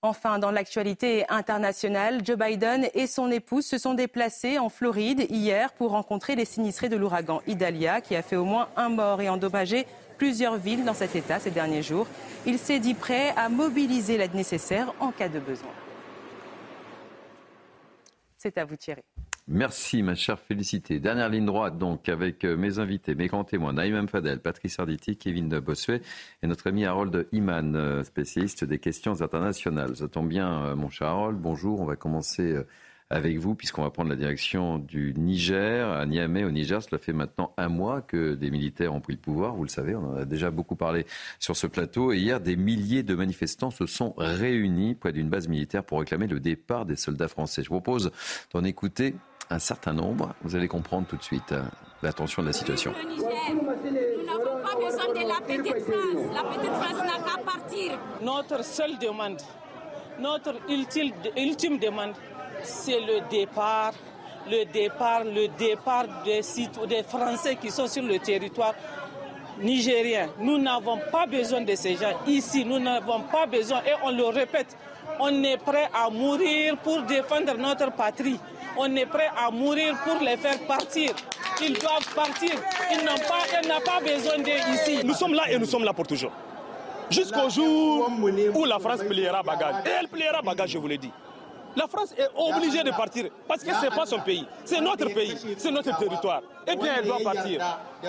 Enfin, dans l'actualité internationale, Joe Biden et son épouse se sont déplacés en Floride hier pour rencontrer les sinistrés de l'ouragan Idalia qui a fait au moins un mort et endommagé plusieurs villes dans cet état ces derniers jours. Il s'est dit prêt à mobiliser l'aide nécessaire en cas de besoin. C'est à vous, Thierry. Merci, ma chère Félicité. Dernière ligne droite, donc, avec euh, mes invités, mes grands témoins, Naïm Fadel, Patrice Arditi, Kevin Bossuet et notre ami Harold Iman, euh, spécialiste des questions internationales. Ça tombe bien, euh, mon cher Harold. Bonjour. On va commencer avec vous, puisqu'on va prendre la direction du Niger, à Niamey, au Niger. Cela fait maintenant un mois que des militaires ont pris le pouvoir, vous le savez, on en a déjà beaucoup parlé sur ce plateau. Et hier, des milliers de manifestants se sont réunis près d'une base militaire pour réclamer le départ des soldats français. Je vous propose d'en écouter un certain nombre. Vous allez comprendre tout de suite euh, l'attention de la situation. nous n'avons pas besoin de la petite France. La petite France n'a qu'à partir. Notre seule demande, notre ultime, ultime demande, c'est le départ, le départ, le départ des, des Français qui sont sur le territoire nigérien. Nous n'avons pas besoin de ces gens ici. Nous n'avons pas besoin, et on le répète, on est prêt à mourir pour défendre notre patrie. On est prêt à mourir pour les faire partir. Ils doivent partir. Ils n'ont pas, pas besoin d'eux ici. Nous sommes là et nous sommes là pour toujours. Jusqu'au jour où la France pliera bagage. Et elle pliera bagage, je vous l'ai dit. La France est obligée de partir parce que ce n'est pas son pays, c'est notre pays, c'est notre territoire. Eh bien, elle doit partir.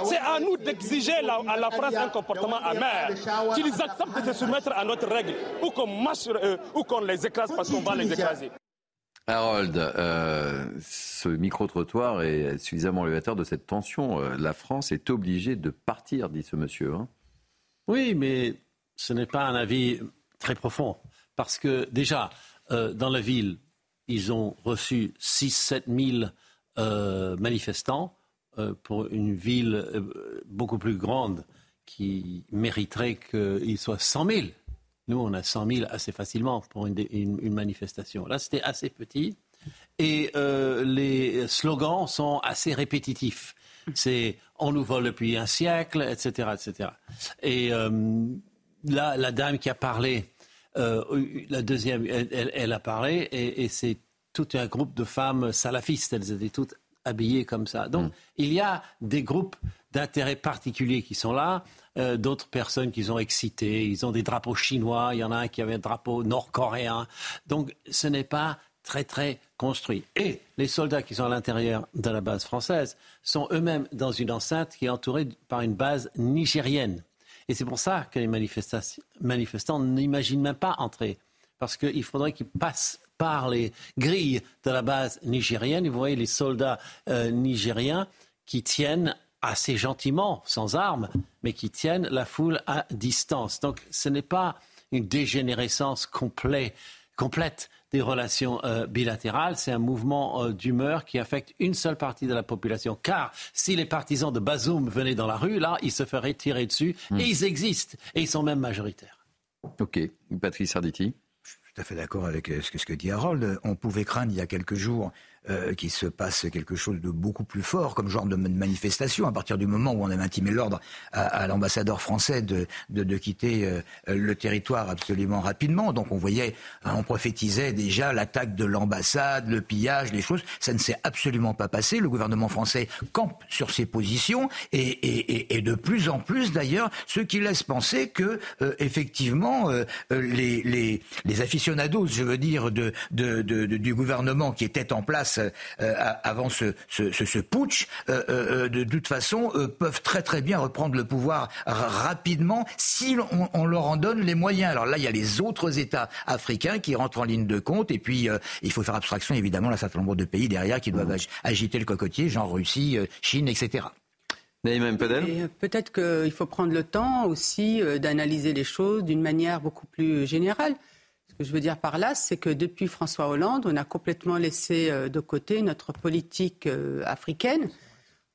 C'est à nous d'exiger à la France un comportement amer, qu'ils acceptent de se soumettre à notre règle, ou qu'on marche sur eux, ou qu'on les écrase parce qu'on va les écraser. Harold, euh, ce micro-trottoir est suffisamment révélateur de cette tension. Euh, la France est obligée de partir, dit ce monsieur. Hein. Oui, mais ce n'est pas un avis très profond. Parce que déjà, euh, dans la ville, ils ont reçu 6-7 000 manifestants pour une ville beaucoup plus grande qui mériterait qu'il soit 100 000. Nous, on a 100 000 assez facilement pour une, manifestation. Là, c'était assez petit. Et euh, les slogans sont assez répétitifs. C'est on nous vole depuis un siècle, etc. etc. Et euh, là, la dame qui a parlé, euh, la deuxième, elle, a parlé, et, c'est tout un groupe de femmes salafistes. Elles étaient toutes habillées comme ça. Donc, mm. il y a des groupes d'intérêt particuliers qui sont là. Euh, d'autres personnes qu'ils ont excitées. Ils ont des drapeaux chinois, il y en a un qui avait un drapeau nord-coréen. Donc ce n'est pas très très construit. Et les soldats qui sont à l'intérieur de la base française sont eux-mêmes dans une enceinte qui est entourée par une base nigérienne. Et c'est pour ça que les manifestants n'imaginent même pas entrer. Parce qu'il faudrait qu'ils passent par les grilles de la base nigérienne. vous voyez les soldats euh, nigériens qui tiennent assez gentiment, sans armes, mais qui tiennent la foule à distance. Donc ce n'est pas une dégénérescence complète des relations euh, bilatérales, c'est un mouvement euh, d'humeur qui affecte une seule partie de la population. Car si les partisans de Bazoum venaient dans la rue, là, ils se feraient tirer dessus, hmm. et ils existent, et ils sont même majoritaires. Ok, Patrice Arditi? Tout à fait d'accord avec euh, ce que, ce que dit Harold. On pouvait craindre il y a quelques jours qu'il se passe quelque chose de beaucoup plus fort comme genre de manifestation à partir du moment où on avait intimé l'ordre à, l'ambassadeur français de, de, quitter le territoire absolument rapidement. Donc on voyait, hein, on prophétisait déjà l'attaque de l'ambassade, le pillage, les choses. Ça ne s'est absolument pas passé. Le gouvernement français campe sur ses positions et, et, et de plus en plus d'ailleurs, ce qui laisse penser que effectivement les, les, les aficionados, je veux dire, de, de, de, du gouvernement qui était en place euh, avant ce, ce, ce, putsch, euh, euh, de toute façon, peuvent très très bien reprendre le pouvoir rapidement si on, on, leur en donne les moyens. Alors là, il y a les autres États africains qui rentrent en ligne de compte, et puis il faut faire abstraction évidemment d'un certain nombre de pays derrière qui doivent agiter le cocotier, genre Russie, Chine, etc. Peut-être qu'il faut prendre le temps aussi d'analyser les choses d'une manière beaucoup plus générale. Ce que je veux dire par là, c'est que depuis François Hollande, on a complètement laissé euh, de côté notre politique euh, africaine.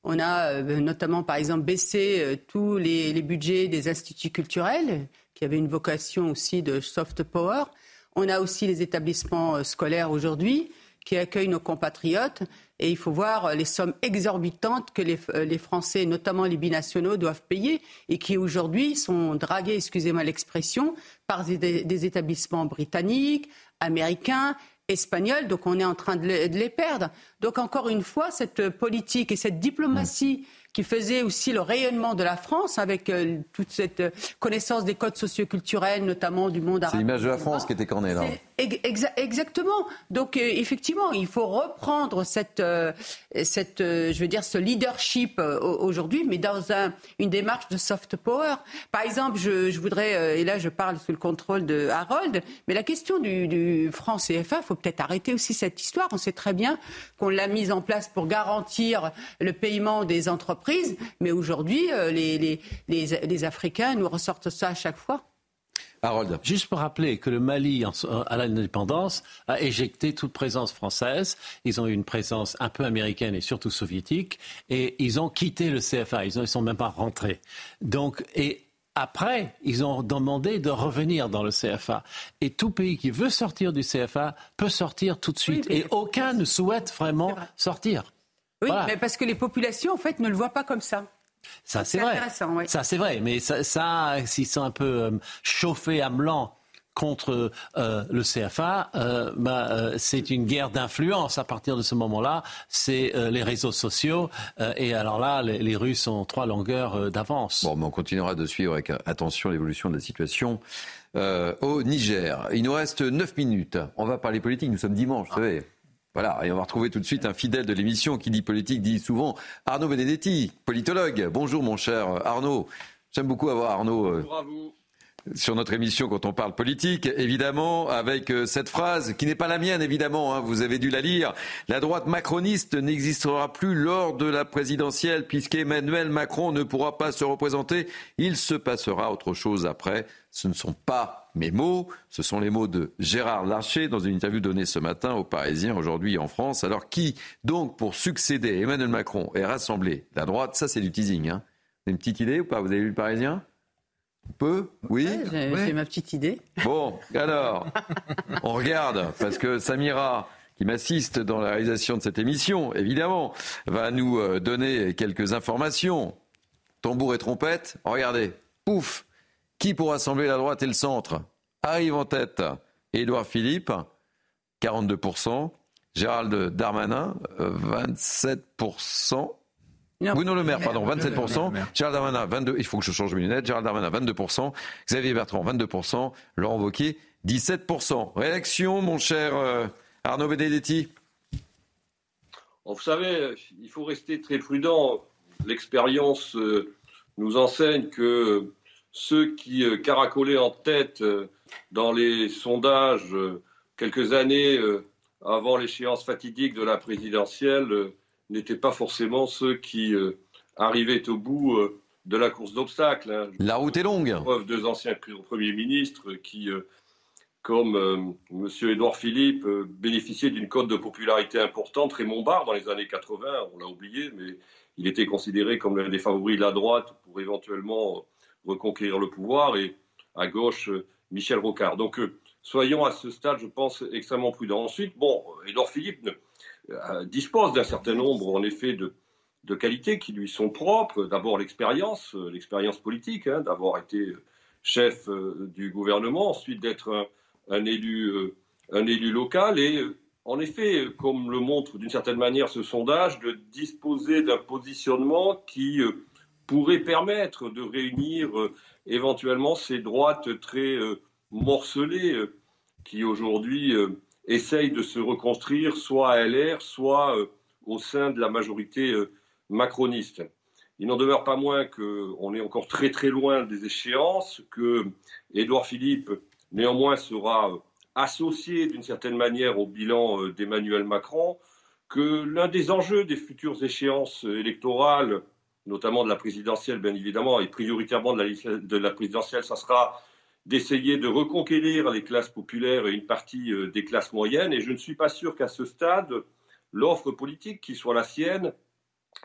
On a euh, notamment, par exemple, baissé tous les, budgets des instituts culturels, qui avaient une vocation aussi de soft power. On a aussi les établissements scolaires aujourd'hui qui accueillent nos compatriotes. Et il faut voir les sommes exorbitantes que les, Français, notamment les binationaux, doivent payer et qui aujourd'hui sont dragués, excusez-moi l'expression, par des, établissements britanniques, américains, espagnols. Donc on est en train de les, perdre. Donc encore une fois, cette politique et cette diplomatie qui faisait aussi le rayonnement de la France avec euh, toute cette euh, connaissance des codes socioculturels, notamment du monde arabe. C'est l'image de la France qui était cornée là. exactement. Donc euh, effectivement, il faut reprendre cette, cette je veux dire, ce leadership aujourd'hui, mais dans un, une démarche de soft power. Par exemple, je, je voudrais, et là je parle sous le contrôle de Harold, mais la question du, du franc CFA, faut peut-être arrêter aussi cette histoire. On sait très bien qu'on l'a mise en place pour garantir le paiement des entreprises mais aujourd'hui, euh, les, les, Africains nous ressortent ça à chaque fois. Harold. Juste pour rappeler que le Mali, à l'indépendance, a éjecté toute présence française. Ils ont eu une présence un peu américaine et surtout soviétique. Et ils ont quitté le CFA. Ils ne sont même pas rentrés. Donc, et après, ils ont demandé de revenir dans le CFA. Et tout pays qui veut sortir du CFA peut sortir tout de suite. Et aucun ne souhaite vraiment sortir. Oui, mais parce que les populations, en fait, ne le voient pas comme ça. Ça, c'est vrai. Ça, c'est vrai. Mais ça, ça s'ils sont un peu euh, chauffés à blanc contre euh, le CFA, euh, bah, c'est une guerre d'influence à partir de ce moment-là. C'est les réseaux sociaux. et alors là, les, Russes ont trois longueurs d'avance. Bon, mais on continuera de suivre avec attention l'évolution de la situation au Niger. Il nous reste 9 minutes. On va parler politique. Nous sommes dimanche, vous savez. Voilà, et on va retrouver tout de suite un fidèle de l'émission qui dit politique, dit souvent Arnaud Benedetti, politologue. Bonjour mon cher Arnaud. J'aime beaucoup avoir Arnaud euh, sur notre émission quand on parle politique, évidemment, avec euh, cette phrase qui n'est pas la mienne, évidemment, hein, vous avez dû la lire. La droite macroniste n'existera plus lors de la présidentielle puisqu'Emmanuel Macron ne pourra pas se représenter. Il se passera autre chose après. Ce ne sont pas mes mots. Ce sont les mots de Gérard Larcher dans une interview donnée ce matin aux Parisiens, aujourd'hui en France. Alors qui, donc, pour succéder Emmanuel Macron et rassembler la droite, ça c'est du teasing. Hein. Une petite idée ou pas? Vous avez lu le Parisien? Peu Oui J'ai ma petite idée. Bon, alors, on regarde, parce que Samira, qui m'assiste dans la réalisation de cette émission, évidemment, va nous euh, donner quelques informations. Tambour et trompette, regardez, pouf qui pour rassembler la droite et le centre Arrive en tête? Édouard Philippe, 42%. Gérald Darmanin, 27%. Non, Bruno Le Maire, pardon, 27%. Gérald Darmanin, 22%. Il faut que je change mes lunettes. Gérald Darmanin, 22%. Xavier Bertrand, 22%. Laurent Wauquiez, 17%. Réaction, mon cher euh, Arnaud Benedetti Vous savez, il faut rester très prudent. L'expérience euh, nous enseigne que ceux qui euh, caracolaient en tête euh, dans les sondages euh, quelques années avant l'échéance fatidique de la présidentielle n'étaient pas forcément ceux qui arrivaient au bout de la course d'obstacles. Hein. La route est longue. Preuve deux anciens premiers ministres qui, comme M. Édouard Philippe, bénéficiaient d'une cote de popularité importante. Raymond Barre, dans les années 80, on l'a oublié, mais il était considéré comme l'un des favoris de la droite pour éventuellement reconquérir le pouvoir, et à gauche, euh, Michel Rocard. Donc, euh, soyons à ce stade, je pense, extrêmement prudents. Ensuite, bon, Edouard Philippe dispose d'un certain nombre, en effet, de, de qualités qui lui sont propres. D'abord l'expérience, l'expérience politique, hein, d'avoir été chef du gouvernement, ensuite d'être un, élu, un élu local et en effet, comme le montre d'une certaine manière ce sondage, de disposer d'un positionnement qui euh, pourrait permettre de réunir euh, éventuellement ces droites très euh, morcelées qui aujourd'hui essayent de se reconstruire soit à LR, soit au sein de la majorité macroniste. Il n'en demeure pas moins qu'on est encore très très loin des échéances, que Édouard Philippe néanmoins sera associé d'une certaine manière au bilan euh, d'Emmanuel Macron, que l'un des enjeux des futures échéances électorales, notamment de la présidentielle bien évidemment, et prioritairement de la, de la présidentielle, ça sera d'essayer de reconquérir les classes populaires et une partie euh, des classes moyennes. Et je ne suis pas sûr qu'à ce stade, l'offre politique qui soit la sienne,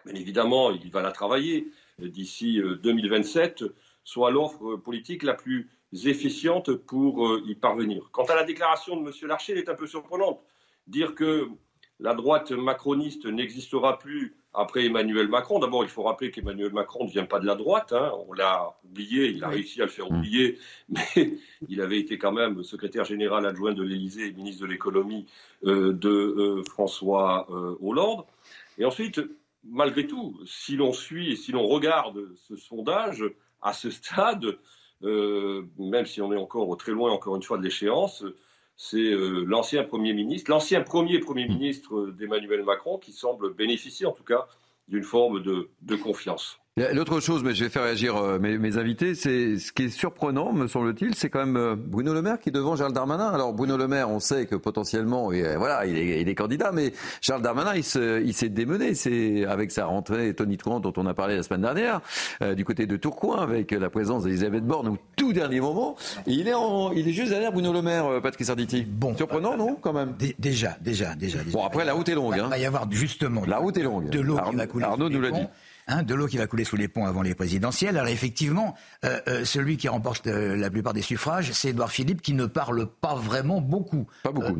bien évidemment, il va la travailler d'ici 2027, euh, soit l'offre politique la plus efficientes pour euh, y parvenir. Quant à la déclaration de M. Larcher, elle est un peu surprenante. Dire que la droite macroniste n'existera plus après Emmanuel Macron. D'abord, il faut rappeler qu'Emmanuel Macron ne vient pas de la droite. Hein. On l'a oublié, il a réussi à le faire oublier, mais il avait été quand même secrétaire général adjoint de l'Élysée et ministre de l'économie euh, de euh, François Hollande. Et ensuite, malgré tout, si l'on suit et si l'on regarde ce sondage, à ce stade, euh, même si on est encore très loin, encore une fois, de l'échéance, c'est euh, l'ancien Premier ministre, l'ancien premier Premier ministre d'Emmanuel Macron qui semble bénéficier en tout cas d'une forme de confiance. L'autre chose, mais je vais faire réagir euh, mes, invités, c'est ce qui est surprenant, me semble-t-il, c'est quand même euh, Bruno Le Maire qui est devant Gérald Darmanin. Alors Bruno Le Maire, on sait que potentiellement, et, voilà, il est, candidat, mais Gérald Darmanin, il, s'est démené. C'est avec sa rentrée tonitruante dont on a parlé la semaine dernière, euh, du côté de Tourcoing, avec la présence d'Elisabeth Borne au tout dernier moment. il est il est juste derrière Bruno Le Maire, Patrick Sarditi. Bon, surprenant, non, quand même? Déjà, déjà, déjà, Bon, après la route est longue. Il va, hein. y avoir justement. La route est longue. De l'eau qui va couler. Arnaud nous l'a dit. Hein, de l'eau qui va couler sous les ponts avant les présidentielles. Alors effectivement, euh, euh, celui qui remporte euh, la plupart des suffrages, c'est Édouard Philippe qui ne parle pas vraiment beaucoup. Pas beaucoup.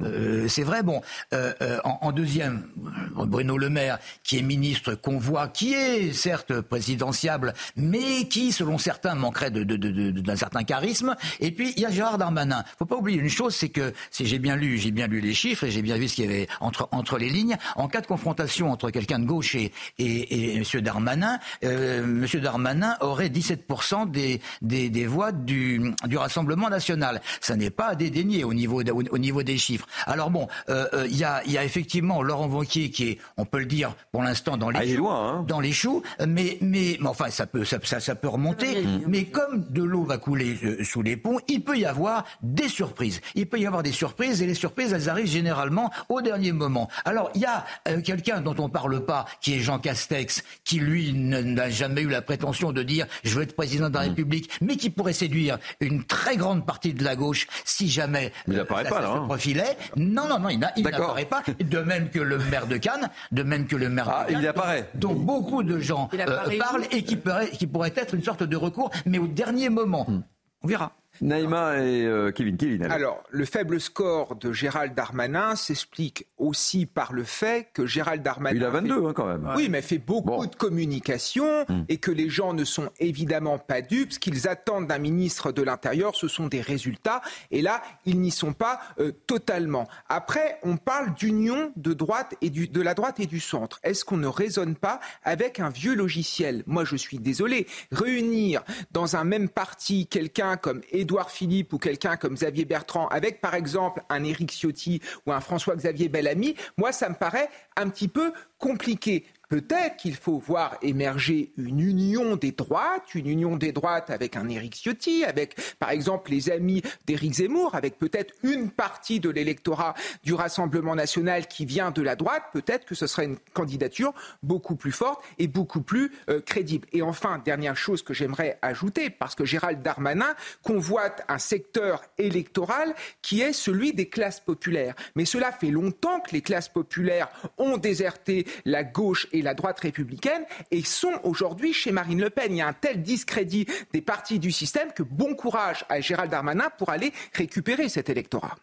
c'est vrai. Bon, en, en, deuxième, Bruno Le Maire, qui est ministre qu'on voit, qui est certes présidentiable, mais qui, selon certains, manquerait d'un de, de, de, certain charisme. Et puis il y a Gérard Darmanin. Faut pas oublier une chose, c'est que si j'ai bien lu, j'ai bien lu les chiffres et j'ai bien vu ce qu'il y avait entre entre les lignes. En cas de confrontation entre quelqu'un de gauche et, et, et M. Darmanin Darmanin, euh, M. Darmanin aurait 17% des, des, des, voix du, du Rassemblement national. Ça n'est pas à dédaigner au niveau, au, niveau des chiffres. Alors bon, euh, euh, il y, a, y, a, effectivement Laurent Wauquiez qui est, on peut le dire pour l'instant, dans les ah, choux, loin, hein. dans les choux, mais, mais, mais, enfin ça peut, ça, ça, ça peut remonter. Mais comme de l'eau va couler euh, sous les ponts, il peut y avoir des surprises. Il peut y avoir des surprises et les surprises, elles arrivent généralement au dernier moment. Alors il y a euh, quelqu'un dont on parle pas, qui est Jean Castex, qui lui n'a jamais eu la prétention de dire je veux être président de la mm. République, mais qui pourrait séduire une très grande partie de la gauche si jamais il n'apparaît pas, là, se hein. profilait. Non, non, non, il n'apparaît pas. De même que le maire de Cannes, de même que le maire ah, de Cannes, il apparaît. dont beaucoup de gens euh, parlent et qui pourrait, qui pourrait être une sorte de recours, mais au dernier moment. Mm. On verra. Naïma et euh, Kevin. Kevin alors. le faible score de Gérald Darmanin s'explique aussi par le fait que Gérald Darmanin. Il a 22 hein, quand même. Oui, mais fait beaucoup de communication hmm. et que les gens ne sont évidemment pas dupes. Ce qu'ils attendent d'un ministre de l'Intérieur, ce sont des résultats. Et là, ils n'y sont pas euh, totalement. Après, on parle d'union de droite et du, de la droite et du centre. Est-ce qu'on ne raisonne pas avec un vieux logiciel? Moi, je suis désolé. Réunir dans un même parti quelqu'un comme Édouard Philippe ou quelqu'un comme Xavier Bertrand avec par exemple un Éric Ciotti ou un François-Xavier Bellamy, moi ça me paraît un petit peu compliqué. Peut-être qu'il faut voir émerger une union des droites, une union des droites avec un Éric Ciotti, avec par exemple les amis d'Éric Zemmour, avec peut-être une partie de l'électorat du Rassemblement national qui vient de la droite. Peut-être que ce serait une candidature beaucoup plus forte et beaucoup plus euh, crédible. Et enfin, dernière chose que j'aimerais ajouter, parce que Gérald Darmanin convoite un secteur électoral qui est celui des classes populaires. Mais cela fait longtemps que les classes populaires ont déserté la gauche et la droite républicaine et sont aujourd'hui chez Marine Le Pen. Il y a un tel discrédit des partis du système que bon courage à Gérald Darmanin pour aller récupérer cet électorat.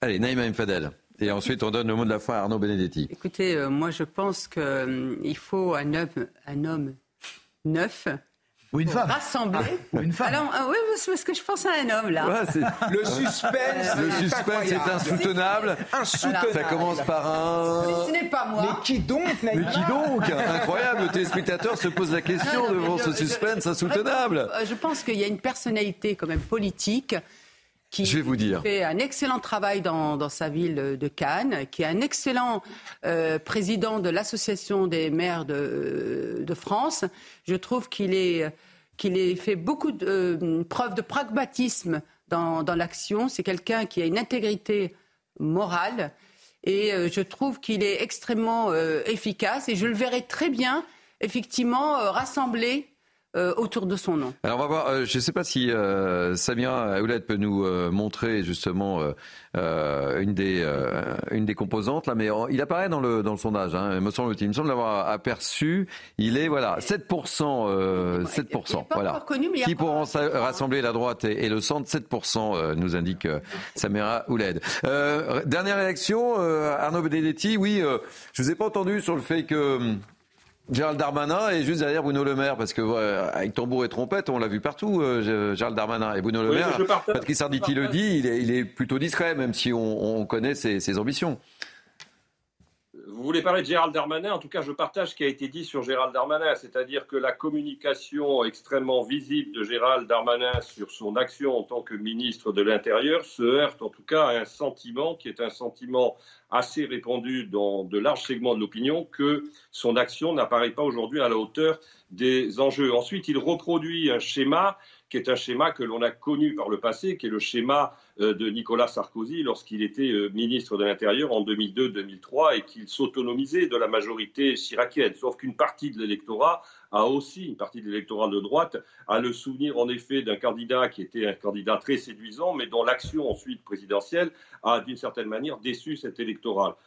Allez, Naïma Mfadel. Et ensuite, on donne le mot de la fin à Arnaud Benedetti. Écoutez, euh, moi, je pense qu'il faut un homme, un homme neuf ou une femme. Rassembler. Ou une femme. Alors, oui, parce que je pense à un homme, là. le suspense. le suspense est insoutenable. Insoutenable. Ça commence par un. ce n'est pas moi. Mais qui donc, Mais qui donc? Incroyable, le téléspectateur se pose la question devant ce suspense insoutenable. Je pense qu'il y a une personnalité, quand même, politique qui je vais vous dire. fait un excellent travail dans, dans, sa ville de Cannes, qui est un excellent euh, président de l'Association des maires de, de, France. Je trouve qu'il est qu'il ait fait beaucoup de euh, preuves de pragmatisme dans, dans l'action. C'est quelqu'un qui a une intégrité morale et euh, je trouve qu'il est extrêmement efficace et je le verrai très bien effectivement rassembler euh, autour de son nom. Alors on va voir, euh, je ne sais pas si euh, Samira Aoulette peut nous montrer justement une, des, une des composantes, là, mais il apparaît dans le, dans le sondage, hein, me semble-t-il. Il me semble l'avoir aperçu. Il est, voilà, 7%. 7% voilà. qui pourront rassembler la droite et, le centre 7% nous indique Samira Ouled. dernière réaction, Arnaud Benedetti, oui, je vous ai pas entendu sur le fait que Gérald Darmanin est juste derrière Bruno Le Maire, parce que avec tambour et trompette, on l'a vu partout, euh, Gérald Darmanin et Bruno Le Maire. Patrick Sarditi le dit, il est, il est, plutôt discret, même si on, on connaît ses, ses ambitions. Vous voulez parler de Gérald Darmanin? En tout cas, je partage ce qui a été dit sur Gérald Darmanin, c'est-à-dire que la communication extrêmement visible de Gérald Darmanin sur son action en tant que ministre de l'Intérieur se heurte en tout cas à un sentiment qui est un sentiment assez répandu dans de larges segments de l'opinion que son action n'apparaît pas aujourd'hui à la hauteur des enjeux. Ensuite, il reproduit un schéma qui est un schéma que l'on a connu par le passé, qui est le schéma euh, de Nicolas Sarkozy lorsqu'il était euh, ministre de l'Intérieur en 2002-2003 et qu'il s'autonomisait de la majorité chiracienne. Sauf qu'une partie de l'électorat a aussi, une partie de l'électorat de droite, a le souvenir en effet d'un candidat qui était un candidat très séduisant, mais dont l'action ensuite présidentielle a d'une certaine manière déçu cet électorat.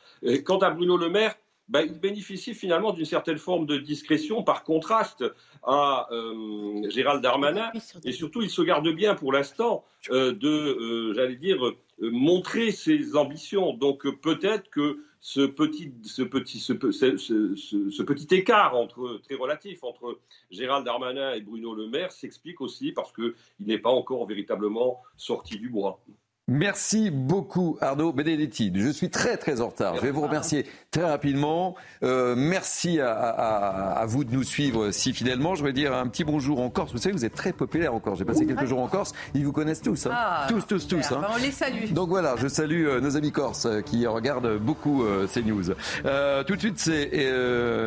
quant à Bruno Le Maire, ben, il bénéficie finalement d'une certaine forme de discrétion par contraste à euh, Gérald Darmanin. Et surtout, il se garde bien pour l'instant euh, de, euh, j'allais dire, montrer ses ambitions. Donc peut-être que ce petit, ce petit, ce, ce, petit écart entre, très relatif entre Gérald Darmanin et Bruno Le Maire s'explique aussi parce qu'il n'est pas encore véritablement sorti du bois. Merci beaucoup Arnaud Benedetti. Je suis très très en retard. Je vais vous remercier très rapidement. Euh, merci à, à, à, vous de nous suivre si fidèlement. Je vais dire un petit bonjour en Corse. Vous savez, vous êtes très populaire en Corse. J'ai passé quelques jours en Corse. Ils vous connaissent tous. Hein. Ah, tous, tous, tous. Hein. on les salue. Donc voilà, je salue euh, nos amis corses euh, qui regardent beaucoup euh, ces news. tout de suite, c'est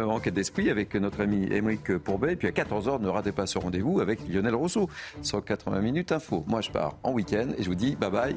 Enquête d'esprit avec notre ami Émeric Pourbet. Et puis à 14h, ne ratez pas ce rendez-vous avec Lionel Rousseau. 180 minutes info. Moi, je pars en week-end et je vous dis bye bye